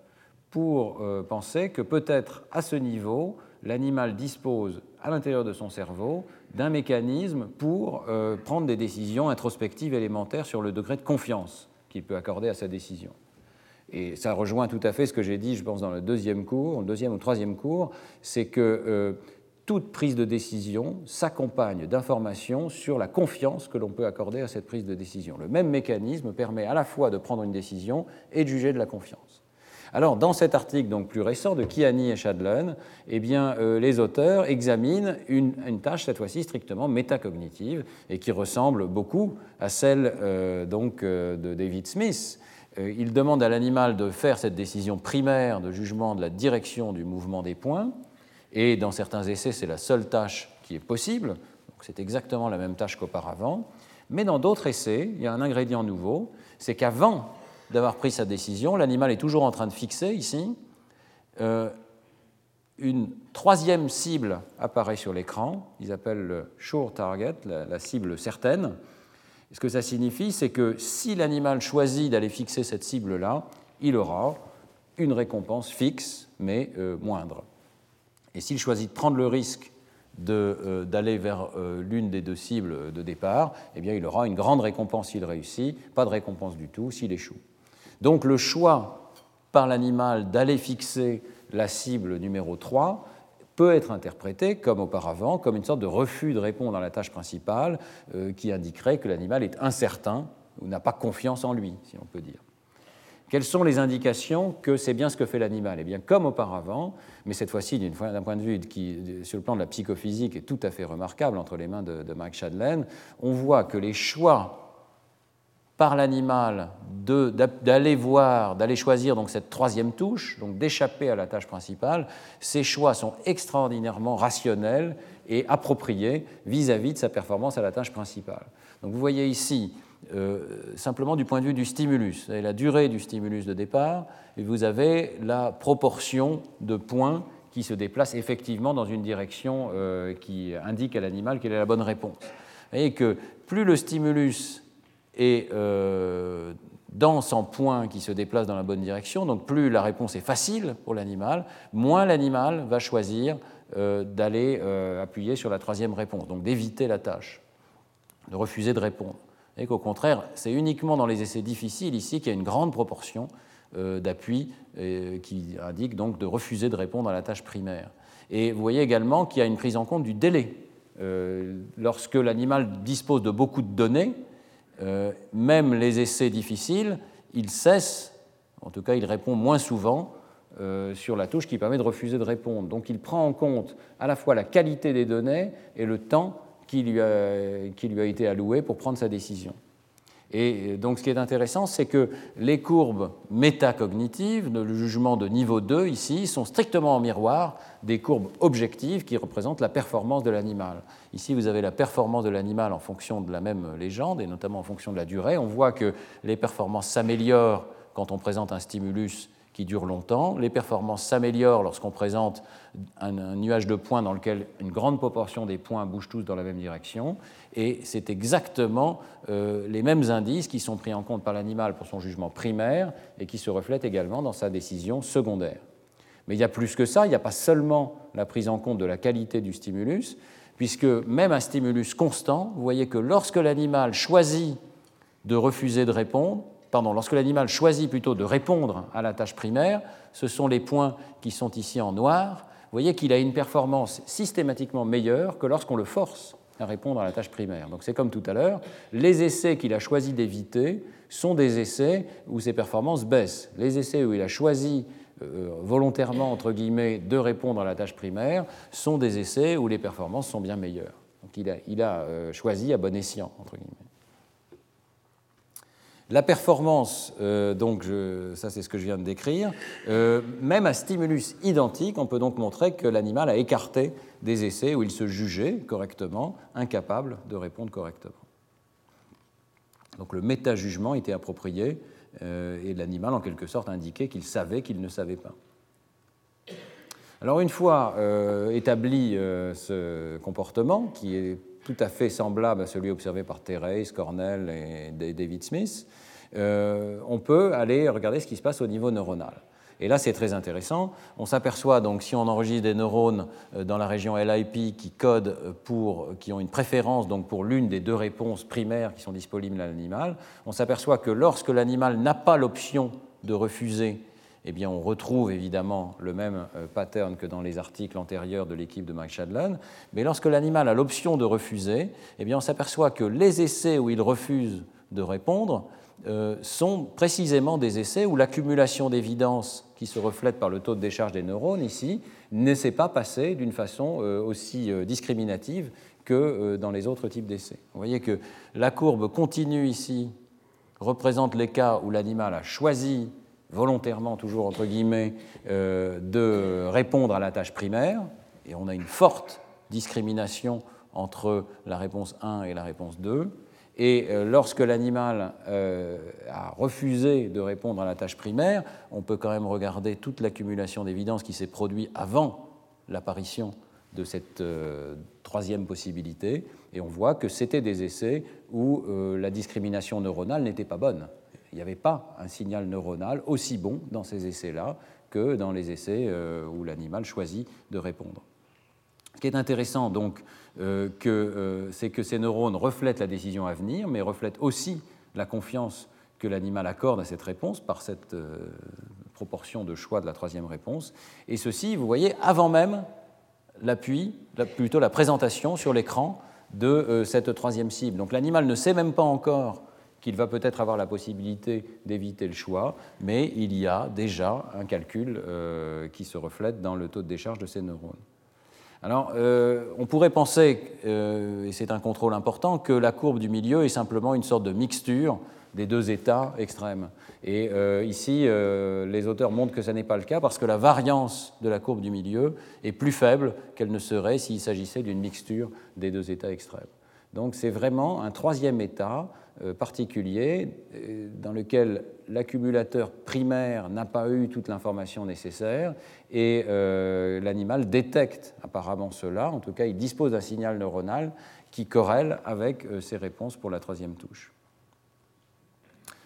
pour euh, penser que peut-être à ce niveau, l'animal dispose à l'intérieur de son cerveau d'un mécanisme pour euh, prendre des décisions introspectives élémentaires sur le degré de confiance qu'il peut accorder à sa décision. Et ça rejoint tout à fait ce que j'ai dit, je pense, dans le deuxième cours, le deuxième ou troisième cours, c'est que euh, toute prise de décision s'accompagne d'informations sur la confiance que l'on peut accorder à cette prise de décision. Le même mécanisme permet à la fois de prendre une décision et de juger de la confiance. Alors, dans cet article donc plus récent de Kiani et Shadlen, eh bien, euh, les auteurs examinent une, tâche, cette fois-ci strictement métacognitive, et qui ressemble beaucoup à celle euh, donc, euh, de David Smith. il demande à l'animal de faire cette décision primaire de jugement de la direction du mouvement des points, et dans certains essais, c'est la seule tâche qui est possible. C'est exactement la même tâche qu'auparavant. Mais dans d'autres essais, il y a un ingrédient nouveau, c'est qu'avant d'avoir pris sa décision, l'animal est toujours en train de fixer ici. Euh, une troisième cible apparaît sur l'écran, ils appellent le sure target, la, cible certaine. ce que ça signifie, c'est que si l'animal choisit d'aller fixer cette cible-là, il aura une récompense fixe, mais euh, moindre. Et s'il choisit de prendre le risque euh, d'aller vers euh, l'une des deux cibles de départ, eh bien, il aura une grande récompense s'il réussit, pas de récompense du tout s'il échoue. Donc le choix par l'animal d'aller fixer la cible numéro 3 peut être interprété, comme auparavant, comme une sorte de refus de répondre à la tâche principale euh, qui indiquerait que l'animal est incertain ou n'a pas confiance en lui, si on peut dire. Quelles sont les indications que c'est bien ce que fait l'animal? Eh bien, comme auparavant, mais cette fois-ci d'un point de vue qui, sur le plan de la psychophysique, est tout à fait remarquable entre les mains de, Mike Shadlen, on voit que les choix par l'animal d'aller voir, d'aller choisir donc cette troisième touche, donc d'échapper à la tâche principale, ces choix sont extraordinairement rationnels et appropriés vis-à-vis de sa performance à la tâche principale. Donc vous voyez ici, simplement du point de vue du stimulus, vous avez la durée du stimulus de départ et vous avez la proportion de points qui se déplacent effectivement dans une direction euh, qui indique à l'animal quelle est la bonne réponse. Vous voyez que plus le stimulus est euh, dense en points qui se déplacent dans la bonne direction, donc plus la réponse est facile pour l'animal, moins l'animal va choisir euh, d'aller euh, appuyer sur la troisième réponse, donc d'éviter la tâche, de refuser de répondre. Et qu'au contraire, c'est uniquement dans les essais difficiles ici qu'il y a une grande proportion euh, d'appui qui indique donc de refuser de répondre à la tâche primaire. Et vous voyez également qu'il y a une prise en compte du délai. lorsque l'animal dispose de beaucoup de données, euh, même les essais difficiles, il cesse, en tout cas il répond moins souvent euh, sur la touche qui permet de refuser de répondre. Donc il prend en compte à la fois la qualité des données et le temps qui lui a, qui lui a été alloué pour prendre sa décision. Et donc ce qui est intéressant, c'est que les courbes métacognitives, le jugement de niveau 2 ici, sont strictement en miroir des courbes objectives qui représentent la performance de l'animal. Ici, vous avez la performance de l'animal en fonction de la même légende, et notamment en fonction de la durée. On voit que les performances s'améliorent quand on présente un stimulus qui dure longtemps. Les performances s'améliorent lorsqu'on présente un, nuage de points dans lequel une grande proportion des points bougent tous dans la même direction. Et c'est exactement euh, les mêmes indices qui sont pris en compte par l'animal pour son jugement primaire et qui se reflètent également dans sa décision secondaire. Mais il y a plus que ça, il n'y a pas seulement la prise en compte de la qualité du stimulus, puisque même un stimulus constant, vous voyez que lorsque l'animal choisit de refuser de répondre, pardon, lorsque l'animal choisit plutôt de répondre à la tâche primaire, ce sont les points qui sont ici en noir. Vous voyez qu'il a une performance systématiquement meilleure que lorsqu'on le force à répondre à la tâche primaire. Donc c'est comme tout à l'heure, les essais qu'il a choisi d'éviter sont des essais où ses performances baissent. Les essais où il a choisi euh, volontairement, entre guillemets, de répondre à la tâche primaire sont des essais où les performances sont bien meilleures. Donc il a, euh, choisi à bon escient, entre guillemets. La performance, euh, donc ça c'est ce que je viens de décrire, euh, même à stimulus identique, on peut donc montrer que l'animal a écarté des essais où il se jugeait correctement, incapable de répondre correctement. Donc le méta-jugement était approprié euh, et l'animal en quelque sorte indiquait qu'il savait qu'il ne savait pas. Alors une fois établi ce comportement, qui est tout à fait semblable à celui observé par Thérèse, Cornell et David Smith, on peut aller regarder ce qui se passe au niveau neuronal. Et là, c'est très intéressant. On s'aperçoit donc, si on enregistre des neurones euh, dans la région LIP qui codent pour, qui ont une préférence donc pour l'une des deux réponses primaires qui sont disponibles à l'animal, on s'aperçoit que lorsque l'animal n'a pas l'option de refuser, eh bien, on retrouve évidemment le même euh, pattern que dans les articles antérieurs de l'équipe de Mike Shadlan. Mais lorsque l'animal a l'option de refuser, eh bien, on s'aperçoit que les essais où il refuse de répondre euh, sont précisément des essais où l'accumulation d'évidence qui se reflète par le taux de décharge des neurones ici ne s'est pas passée d'une façon euh, aussi euh, discriminative que dans les autres types d'essais. Vous voyez que la courbe continue ici représente les cas où l'animal a choisi volontairement, toujours entre guillemets, de répondre à la tâche primaire, et on a une forte discrimination entre la réponse 1 et la réponse 2. Et euh, lorsque l'animal euh, a refusé de répondre à la tâche primaire, on peut quand même regarder toute l'accumulation d'évidence qui s'est produite avant l'apparition de cette euh, troisième possibilité, et on voit que c'était des essais où la discrimination neuronale n'était pas bonne. Il n'y avait pas un signal neuronal aussi bon dans ces essais-là que dans les essais où l'animal choisit de répondre. Ce qui est intéressant, donc, euh, euh, c'est que ces neurones reflètent la décision à venir, mais reflètent aussi la confiance que l'animal accorde à cette réponse par cette euh, proportion de choix de la troisième réponse. Et ceci, vous voyez, avant même l'appui, plutôt la présentation sur l'écran de cette troisième cible. Donc l'animal ne sait même pas encore qu'il va peut-être avoir la possibilité d'éviter le choix, mais il y a déjà un calcul qui se reflète dans le taux de décharge de ces neurones. Alors, euh, on pourrait penser, euh, et c'est un contrôle important, que la courbe du milieu est simplement une sorte de mixture des deux états extrêmes. Et euh, ici, les auteurs montrent que ce n'est pas le cas parce que la variance de la courbe du milieu est plus faible qu'elle ne serait s'il s'agissait d'une mixture des deux états extrêmes. Donc c'est vraiment un troisième état particulier dans lequel l'accumulateur primaire n'a pas eu toute l'information nécessaire et l'animal détecte apparemment cela, en tout cas il dispose d'un signal neuronal qui corrèle avec ses réponses pour la troisième touche.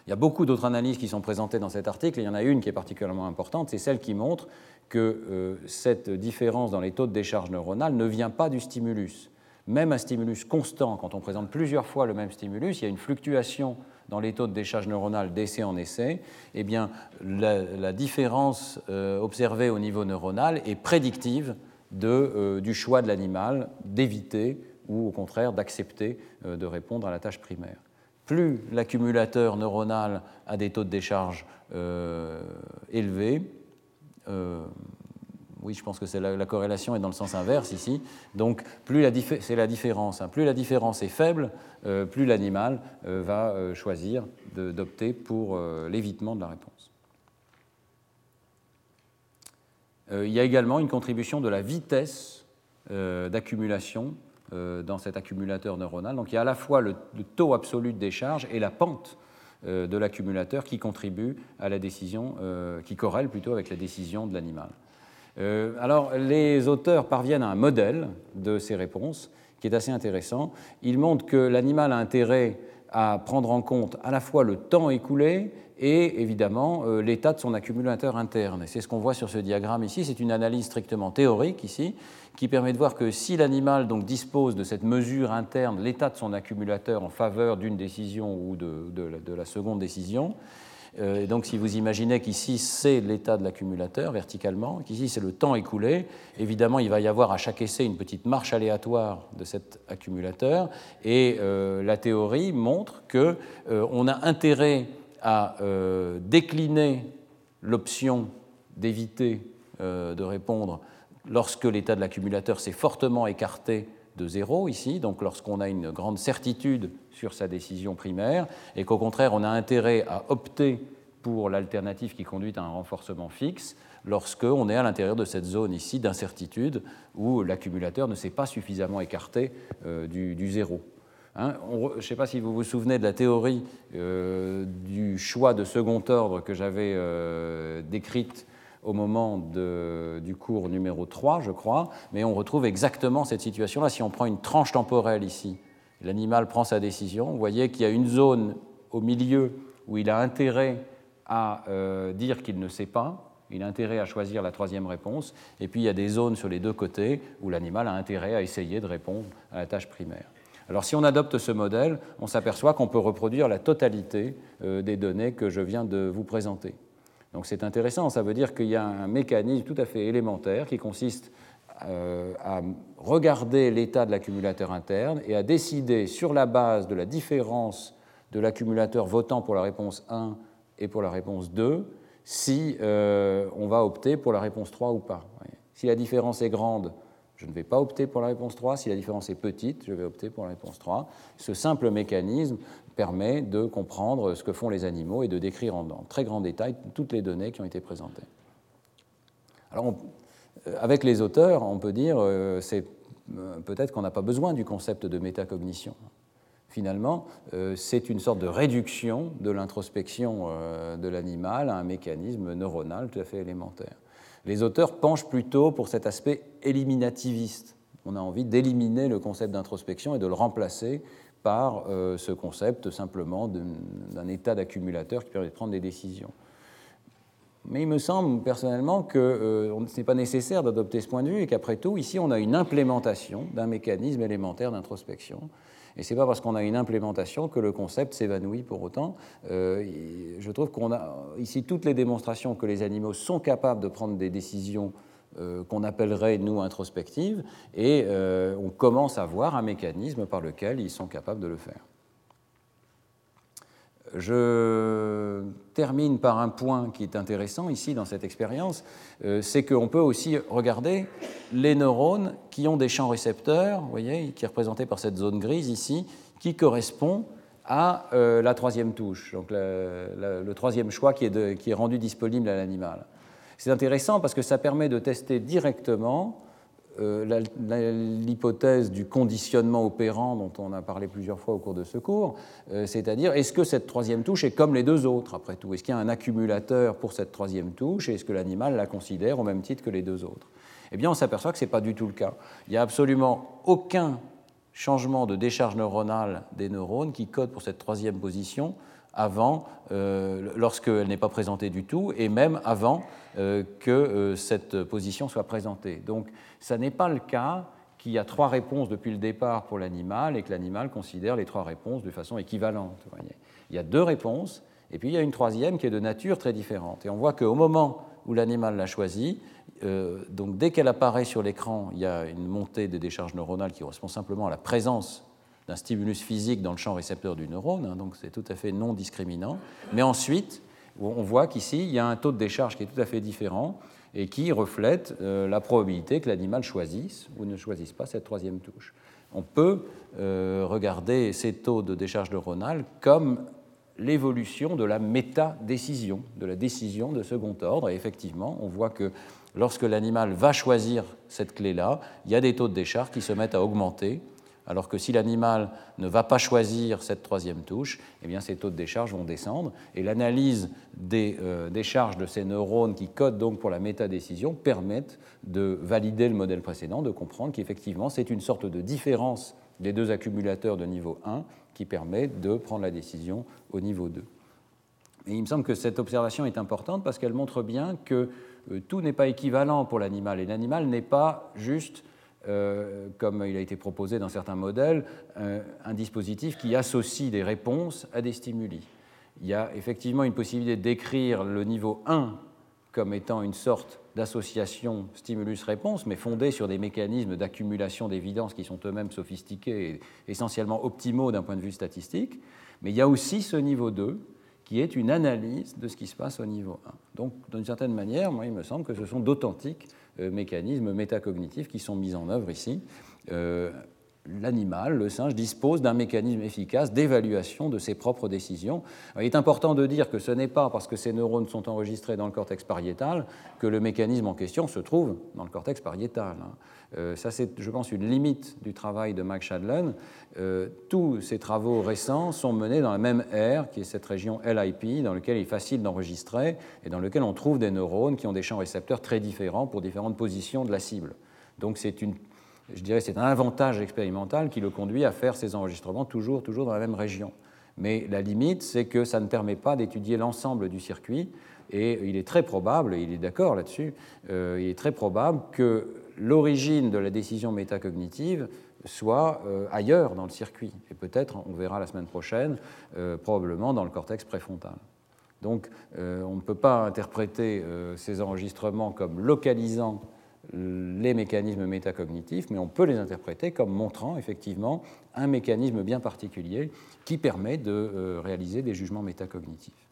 Il y a beaucoup d'autres analyses qui sont présentées dans cet article, il y en a une qui est particulièrement importante, c'est celle qui montre que euh, cette différence dans les taux de décharge neuronale ne vient pas du stimulus. Même un stimulus constant, quand on présente plusieurs fois le même stimulus, il y a une fluctuation dans les taux de décharge neuronale d'essai en essai, eh bien, la, différence euh, observée au niveau neuronal est prédictive euh, du choix de l'animal d'éviter ou au contraire d'accepter de répondre à la tâche primaire. Plus l'accumulateur neuronal a des taux de décharge euh, élevés, euh, oui, je pense que la, corrélation est dans le sens inverse ici. Donc, plus c'est la différence. Hein. plus la différence est faible, euh, plus l'animal va choisir d'opter pour l'évitement de la réponse. il y a également une contribution de la vitesse d'accumulation euh, dans cet accumulateur neuronal. Donc il y a à la fois le, taux absolu de décharge et la pente euh, de l'accumulateur qui contribue à la décision, euh, qui corrèle plutôt avec la décision de l'animal. Alors les auteurs parviennent à un modèle de ces réponses qui est assez intéressant. Ils montrent que l'animal a intérêt à prendre en compte à la fois le temps écoulé et évidemment l'état de son accumulateur interne. c'est ce qu'on voit sur ce diagramme ici. C'est une analyse strictement théorique ici, qui permet de voir que si l'animal donc dispose de cette mesure interne, l'état de son accumulateur en faveur d'une décision ou de, la, seconde décision, euh, et donc si vous imaginez qu'ici c'est l'état de l'accumulateur verticalement, qu'ici c'est le temps écoulé, évidemment il va y avoir à chaque essai une petite marche aléatoire de cet accumulateur, et euh, la théorie montre qu'on euh, a intérêt à décliner l'option d'éviter de répondre lorsque l'état de l'accumulateur s'est fortement écarté de zéro ici, donc lorsqu'on a une grande certitude sur sa décision primaire, et qu'au contraire on a intérêt à opter pour l'alternative qui conduit à un renforcement fixe, lorsqu'on est à l'intérieur de cette zone ici d'incertitude où l'accumulateur ne s'est pas suffisamment écarté euh, du, zéro. Hein, je ne sais pas si vous vous souvenez de la théorie euh, du choix de second ordre que j'avais euh, décrite au moment du cours numéro 3, je crois, mais on retrouve exactement cette situation-là. Si on prend une tranche temporelle ici, l'animal prend sa décision, vous voyez qu'il y a une zone au milieu où il a intérêt à euh, dire qu'il ne sait pas, il a intérêt à choisir la troisième réponse, et puis il y a des zones sur les deux côtés où l'animal a intérêt à essayer de répondre à la tâche primaire. Alors si on adopte ce modèle, on s'aperçoit qu'on peut reproduire la totalité euh, des données que je viens de vous présenter. Donc c'est intéressant, ça veut dire qu'il y a un mécanisme tout à fait élémentaire qui consiste à regarder l'état de l'accumulateur interne et à décider sur la base de la différence de l'accumulateur votant pour la réponse 1 et pour la réponse 2 si euh, on va opter pour la réponse 3 ou pas. Si la différence est grande, je ne vais pas opter pour la réponse 3. Si la différence est petite, je vais opter pour la réponse 3. Ce simple mécanisme permet de comprendre ce que font les animaux et de décrire en, très grand détail toutes les données qui ont été présentées. Alors, euh, avec les auteurs, on peut dire euh, c'est euh, peut-être qu'on n'a pas besoin du concept de métacognition. Finalement, c'est une sorte de réduction de l'introspection de l'animal à un mécanisme neuronal tout à fait élémentaire. Les auteurs penchent plutôt pour cet aspect éliminativiste. On a envie d'éliminer le concept d'introspection et de le remplacer par euh, ce concept simplement d'un état d'accumulateur qui permet de prendre des décisions. Mais il me semble personnellement que euh, ce n'est pas nécessaire d'adopter ce point de vue et qu'après tout, ici, on a une implémentation d'un mécanisme élémentaire d'introspection. Et ce n'est pas parce qu'on a une implémentation que le concept s'évanouit pour autant. Euh, je trouve qu'on a ici toutes les démonstrations que les animaux sont capables de prendre des décisions euh, qu'on appellerait, nous, introspectives, et on commence à voir un mécanisme par lequel ils sont capables de le faire. Je termine par un point qui est intéressant ici dans cette expérience, euh, c'est qu'on peut aussi regarder les neurones qui ont des champs récepteurs, vous voyez, qui est représenté par cette zone grise ici, qui correspond à euh, la troisième touche, donc le troisième choix qui est, qui est rendu disponible à l'animal. C'est intéressant parce que ça permet de tester directement euh, l'hypothèse du conditionnement opérant dont on a parlé plusieurs fois au cours de ce cours, euh, c'est-à-dire est-ce que cette troisième touche est comme les deux autres après tout? Est-ce qu'il y a un accumulateur pour cette troisième touche et est-ce que l'animal la considère au même titre que les deux autres? Eh bien, on s'aperçoit que ce n'est pas du tout le cas. Il n'y a absolument aucun changement de décharge neuronale des neurones qui code pour cette troisième position avant, euh, lorsqu'elle n'est pas présentée du tout, et même avant euh, que euh, cette position soit présentée. Donc, ça n'est pas le cas qu'il y a trois réponses depuis le départ pour l'animal et que l'animal considère les trois réponses de façon équivalente. Il y a deux réponses, et puis il y a une troisième qui est de nature très différente. Et on voit qu'au moment où l'animal l'a choisi, donc dès qu'elle apparaît sur l'écran, il y a une montée des décharges neuronales qui correspond simplement à la présence d'un stimulus physique dans le champ récepteur du neurone, hein, donc c'est tout à fait non discriminant. Mais ensuite, on voit qu'ici, il y a un taux de décharge qui est tout à fait différent et qui reflète euh, la probabilité que l'animal choisisse ou ne choisisse pas cette troisième touche. On peut euh, regarder ces taux de décharge neuronale comme l'évolution de la méta-décision, de la décision de second ordre. Et effectivement, on voit que lorsque l'animal va choisir cette clé-là, il y a des taux de décharge qui se mettent à augmenter alors que si l'animal ne va pas choisir cette troisième touche, eh bien, ces taux de décharge vont descendre. Et l'analyse des euh, décharges de ces neurones qui codent donc pour la métadécision permettent de valider le modèle précédent, de comprendre qu'effectivement, c'est une sorte de différence des deux accumulateurs de niveau 1 qui permet de prendre la décision au niveau 2. Et il me semble que cette observation est importante parce qu'elle montre bien que euh, tout n'est pas équivalent pour l'animal et l'animal n'est pas juste euh, comme il a été proposé dans certains modèles, euh, un dispositif qui associe des réponses à des stimuli. Il y a effectivement une possibilité d'écrire le niveau 1 comme étant une sorte d'association stimulus-réponse, mais fondée sur des mécanismes d'accumulation d'évidence qui sont eux-mêmes sophistiqués et essentiellement optimaux d'un point de vue statistique. Mais il y a aussi ce niveau 2, qui est une analyse de ce qui se passe au niveau 1. Donc, d'une certaine manière, moi, il me semble que ce sont d'authentiques mécanismes métacognitifs qui sont mis en œuvre ici. Euh, l'animal, le singe, dispose d'un mécanisme efficace d'évaluation de ses propres décisions. il est important de dire que ce n'est pas parce que ces neurones sont enregistrés dans le cortex pariétal que le mécanisme en question se trouve dans le cortex pariétal. Euh, ça, c'est, je pense, une limite du travail de Mike Shadlen. Euh, tous ces travaux récents sont menés dans la même aire, qui est cette région LIP, dans laquelle il est facile d'enregistrer et dans laquelle on trouve des neurones qui ont des champs récepteurs très différents pour différentes positions de la cible. Donc, c'est une je dirais c'est un avantage expérimental qui le conduit à faire ces enregistrements toujours, toujours dans la même région. Mais la limite, c'est que ça ne permet pas d'étudier l'ensemble du circuit, et il est très probable, et il est d'accord là-dessus, euh, il est très probable que l'origine de la décision métacognitive soit euh, ailleurs dans le circuit, et peut-être, on verra la semaine prochaine, euh, probablement dans le cortex préfrontal. Donc on ne peut pas interpréter ces enregistrements comme localisant les mécanismes métacognitifs, mais on peut les interpréter comme montrant effectivement un mécanisme bien particulier qui permet de euh, réaliser des jugements métacognitifs.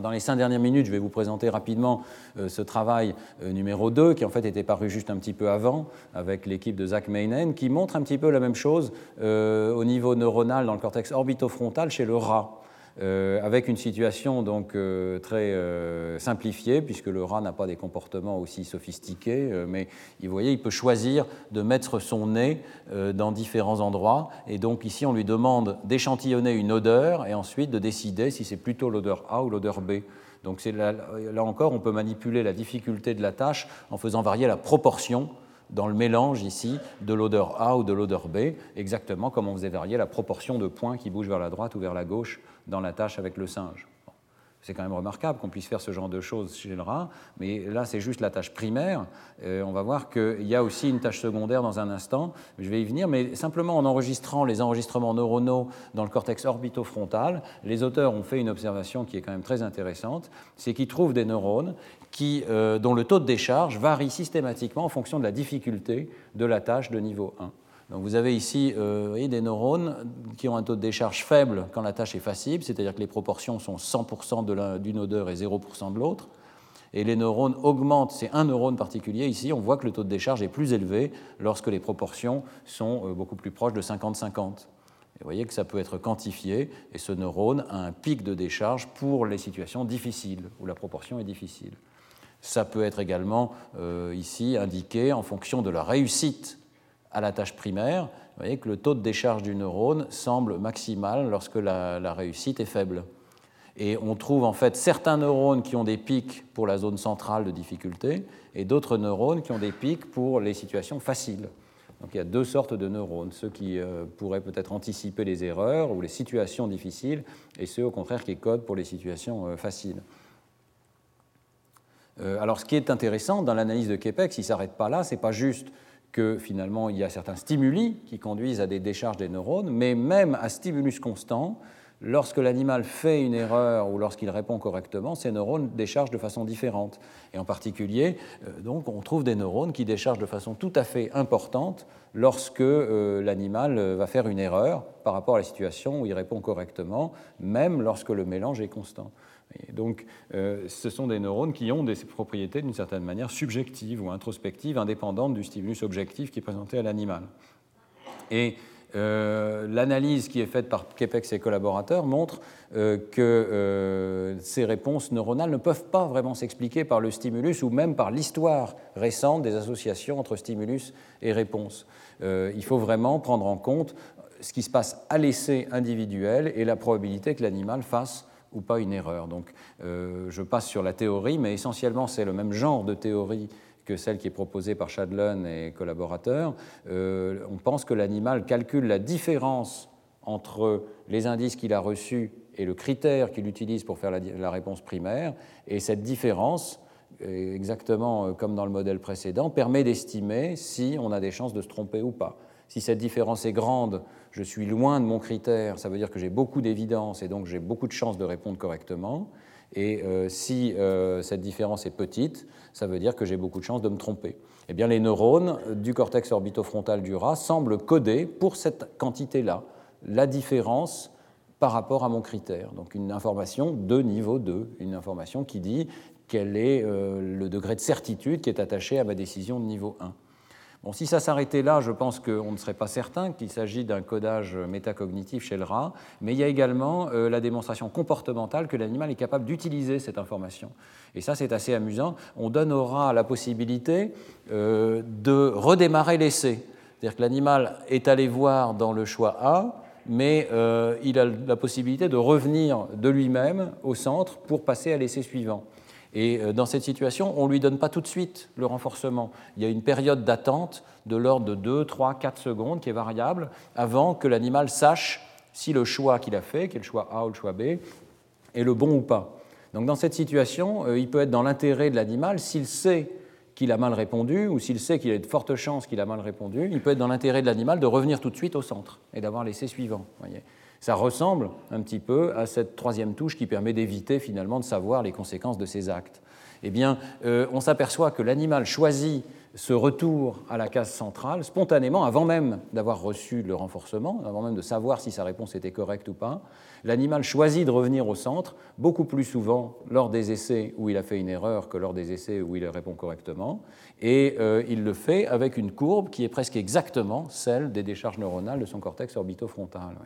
Dans les cinq dernières minutes, je vais vous présenter rapidement euh, ce travail euh, numéro 2, qui en fait était paru juste un petit peu avant, avec l'équipe de Zach Meinen, qui montre un petit peu la même chose au niveau neuronal dans le cortex orbitofrontal chez le rat. Euh, avec une situation donc euh, très euh, simplifiée, puisque le rat n'a pas des comportements aussi sophistiqués, mais vous voyez, il peut choisir de mettre son nez dans différents endroits, et donc ici on lui demande d'échantillonner une odeur et ensuite de décider si c'est plutôt l'odeur A ou l'odeur B. Donc là, là encore, on peut manipuler la difficulté de la tâche en faisant varier la proportion dans le mélange ici de l'odeur A ou de l'odeur B, exactement comme on faisait varier la proportion de points qui bougent vers la droite ou vers la gauche dans la tâche avec le singe. C'est quand même remarquable qu'on puisse faire ce genre de choses chez le rat, mais là c'est juste la tâche primaire. Euh, on va voir qu'il y a aussi une tâche secondaire dans un instant, je vais y venir, mais simplement en enregistrant les enregistrements neuronaux dans le cortex orbitofrontal, les auteurs ont fait une observation qui est quand même très intéressante, c'est qu'ils trouvent des neurones euh, dont le taux de décharge varie systématiquement en fonction de la difficulté de la tâche de niveau 1. Donc vous avez ici euh, des neurones qui ont un taux de décharge faible quand la tâche est facile, c'est-à-dire que les proportions sont 100% d'une odeur et 0% de l'autre. Et les neurones augmentent, c'est un neurone particulier ici, on voit que le taux de décharge est plus élevé lorsque les proportions sont euh, beaucoup plus proches de 50-50. vous voyez que ça peut être quantifié, et ce neurone a un pic de décharge pour les situations difficiles, où la proportion est difficile. Ça peut être également euh, ici indiqué en fonction de la réussite à la tâche primaire. Vous voyez que le taux de décharge du neurone semble maximal lorsque la, réussite est faible. Et on trouve en fait certains neurones qui ont des pics pour la zone centrale de difficulté et d'autres neurones qui ont des pics pour les situations faciles. Donc il y a deux sortes de neurones, ceux qui euh, pourraient peut-être anticiper les erreurs ou les situations difficiles et ceux au contraire qui codent pour les situations euh, faciles. Euh, alors, ce qui est intéressant dans l'analyse de Kepex, il ne s'arrête pas là, ce n'est pas juste que finalement il y a certains stimuli qui conduisent à des décharges des neurones, mais même à stimulus constant, lorsque l'animal fait une erreur ou lorsqu'il répond correctement, ces neurones déchargent de façon différente. Et en particulier, euh, donc, on trouve des neurones qui déchargent de façon tout à fait importante lorsque euh, l'animal va faire une erreur par rapport à la situation où il répond correctement, même lorsque le mélange est constant donc, euh, ce sont des neurones qui ont des propriétés d'une certaine manière subjectives ou introspectives, indépendantes du stimulus objectif qui est présenté à l'animal. Et euh, l'analyse qui est faite par Kepex et collaborateurs montre euh, que ces réponses neuronales ne peuvent pas vraiment s'expliquer par le stimulus ou même par l'histoire récente des associations entre stimulus et réponse. il faut vraiment prendre en compte ce qui se passe à l'essai individuel et la probabilité que l'animal fasse ou pas une erreur. Donc euh, je passe sur la théorie, mais essentiellement c'est le même genre de théorie que celle qui est proposée par Shadlin et collaborateurs. Euh, on pense que l'animal calcule la différence entre les indices qu'il a reçus et le critère qu'il utilise pour faire la, réponse primaire, et cette différence, exactement euh, comme dans le modèle précédent, permet d'estimer si on a des chances de se tromper ou pas. Si cette différence est grande, je suis loin de mon critère, ça veut dire que j'ai beaucoup d'évidence et donc j'ai beaucoup de chances de répondre correctement. Et euh, si euh, cette différence est petite, ça veut dire que j'ai beaucoup de chances de me tromper. Eh bien, les neurones du cortex orbitofrontal du rat semblent coder pour cette quantité-là, la différence par rapport à mon critère. Donc une information de niveau 2, une information qui dit quel est euh, le degré de certitude qui est attaché à ma décision de niveau 1 si ça s'arrêtait là, je pense qu'on ne serait pas certain qu'il s'agit d'un codage métacognitif chez le rat, mais il y a également euh, la démonstration comportementale que l'animal est capable d'utiliser cette information. Et ça, c'est assez amusant. On donne au rat la possibilité euh, de redémarrer l'essai. C'est-à-dire que l'animal est allé voir dans le choix A, mais euh, il a la possibilité de revenir de lui-même au centre pour passer à l'essai suivant. Et euh, dans cette situation, on ne lui donne pas tout de suite le renforcement. Il y a une période d'attente de l'ordre de 2, 3, 4 secondes qui est variable avant que l'animal sache si le choix qu'il a fait, qui est le choix A ou le choix B, est le bon ou pas. Donc dans cette situation, euh, il peut être dans l'intérêt de l'animal, s'il sait qu'il a mal répondu ou s'il sait qu'il a de fortes chances qu'il a mal répondu, il peut être dans l'intérêt de l'animal de revenir tout de suite au centre et d'avoir l'essai suivant. Ça ressemble un petit peu à cette troisième touche qui permet d'éviter finalement de savoir les conséquences de ses actes. Eh bien, euh, on s'aperçoit que l'animal choisit ce retour à la case centrale spontanément, avant même d'avoir reçu le renforcement, avant même de savoir si sa réponse était correcte ou pas. L'animal choisit de revenir au centre beaucoup plus souvent lors des essais où il a fait une erreur que lors des essais où il répond correctement. Et euh, il le fait avec une courbe qui est presque exactement celle des décharges neuronales de son cortex orbitofrontal.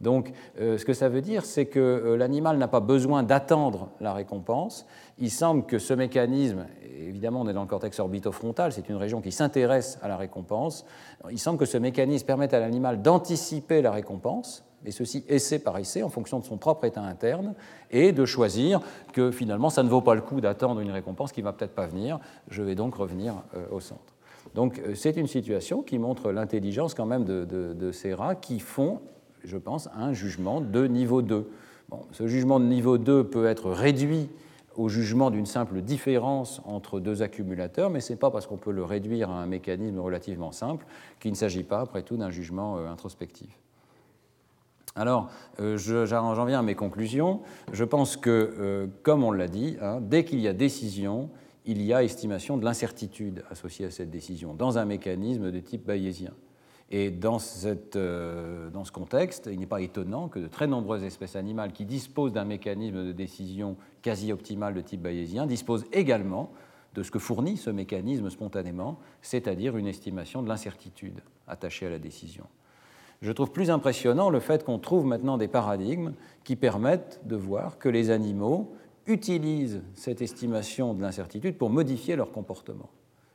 Donc, euh, ce que ça veut dire, c'est que euh, l'animal n'a pas besoin d'attendre la récompense. Il semble que ce mécanisme, évidemment, on est dans le cortex orbitofrontal, c'est une région qui s'intéresse à la récompense. Il semble que ce mécanisme permette à l'animal d'anticiper la récompense, et ceci essai par essai en fonction de son propre état interne, et de choisir que finalement, ça ne vaut pas le coup d'attendre une récompense qui ne va peut-être pas venir. Je vais donc revenir euh, au centre. Donc, c'est une situation qui montre l'intelligence quand même de, de ces rats qui font je pense, un jugement de niveau 2. ce jugement de niveau 2 peut être réduit au jugement d'une simple différence entre deux accumulateurs, mais ce n'est pas parce qu'on peut le réduire à un mécanisme relativement simple qu'il ne s'agit pas, après tout, d'un jugement euh, introspectif. Alors, euh, j'en viens à mes conclusions. Je pense que, euh, comme on l'a dit, hein, dès qu'il y a décision, il y a estimation de l'incertitude associée à cette décision, dans un mécanisme de type bayésien. Et dans, euh, dans ce contexte, il n'est pas étonnant que de très nombreuses espèces animales qui disposent d'un mécanisme de décision quasi optimal de type bayésien disposent également de ce que fournit ce mécanisme spontanément, c'est-à-dire une estimation de l'incertitude attachée à la décision. Je trouve plus impressionnant le fait qu'on trouve maintenant des paradigmes qui permettent de voir que les animaux utilisent cette estimation de l'incertitude pour modifier leur comportement.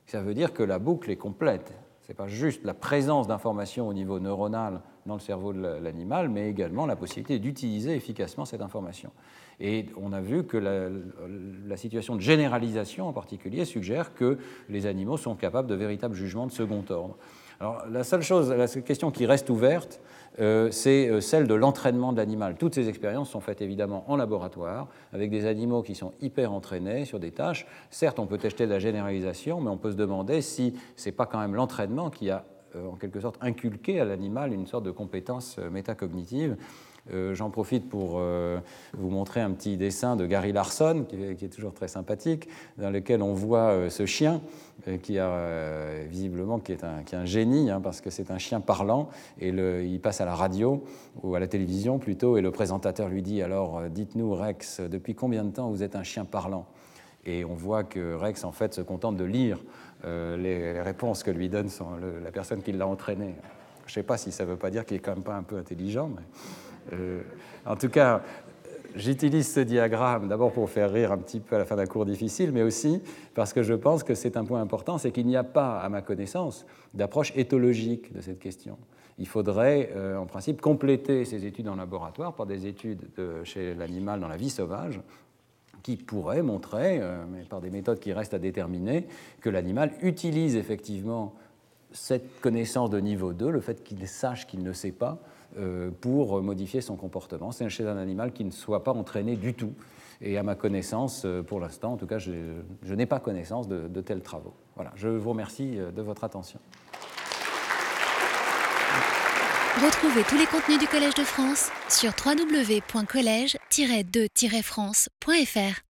Ça veut dire que la boucle est complète. N'est pas juste la présence d'informations au niveau neuronal dans le cerveau de l'animal, mais également la possibilité d'utiliser efficacement cette information. Et on a vu que la, la, situation de généralisation en particulier suggère que les animaux sont capables de véritables jugements de second ordre. Alors la seule chose, la seule question qui reste ouverte, c'est euh, celle de l'entraînement de l'animal. Toutes ces expériences sont faites évidemment en laboratoire, avec des animaux qui sont hyper entraînés sur des tâches. Certes, on peut tester de la généralisation, mais on peut se demander si ce n'est pas quand même l'entraînement qui a euh, en quelque sorte inculqué à l'animal une sorte de compétence métacognitive euh, j'en profite pour euh, vous montrer un petit dessin de Gary Larson, qui est, toujours très sympathique, dans lequel on voit euh, ce chien qui a visiblement qui est un, génie, hein, parce que c'est un chien parlant, et il passe à la radio, ou à la télévision plutôt, et le présentateur lui dit, alors dites-nous Rex, depuis combien de temps vous êtes un chien parlant? Et on voit que Rex, en fait, se contente de lire les réponses que lui donne la personne qui l'a entraîné. Je ne sais pas si ça ne veut pas dire qu'il est quand même pas un peu intelligent, mais en tout cas, j'utilise ce diagramme d'abord pour faire rire un petit peu à la fin d'un cours difficile, mais aussi parce que je pense que c'est un point important, c'est qu'il n'y a pas, à ma connaissance, d'approche éthologique de cette question. Il faudrait, euh, en principe, compléter ces études en laboratoire par des études chez l'animal dans la vie sauvage, qui pourraient montrer, euh, mais par des méthodes qui restent à déterminer, que l'animal utilise effectivement cette connaissance de niveau 2, le fait qu'il sache qu'il ne sait pas, euh, pour modifier son comportement. C'est chez un animal qui ne soit pas entraîné du tout. Et à ma connaissance, euh, pour l'instant, en tout cas, je, n'ai pas connaissance de, de, tels travaux. Voilà, je vous remercie euh, de votre attention. Retrouvez tous les contenus du Collège de France sur www.colège-2-france.fr.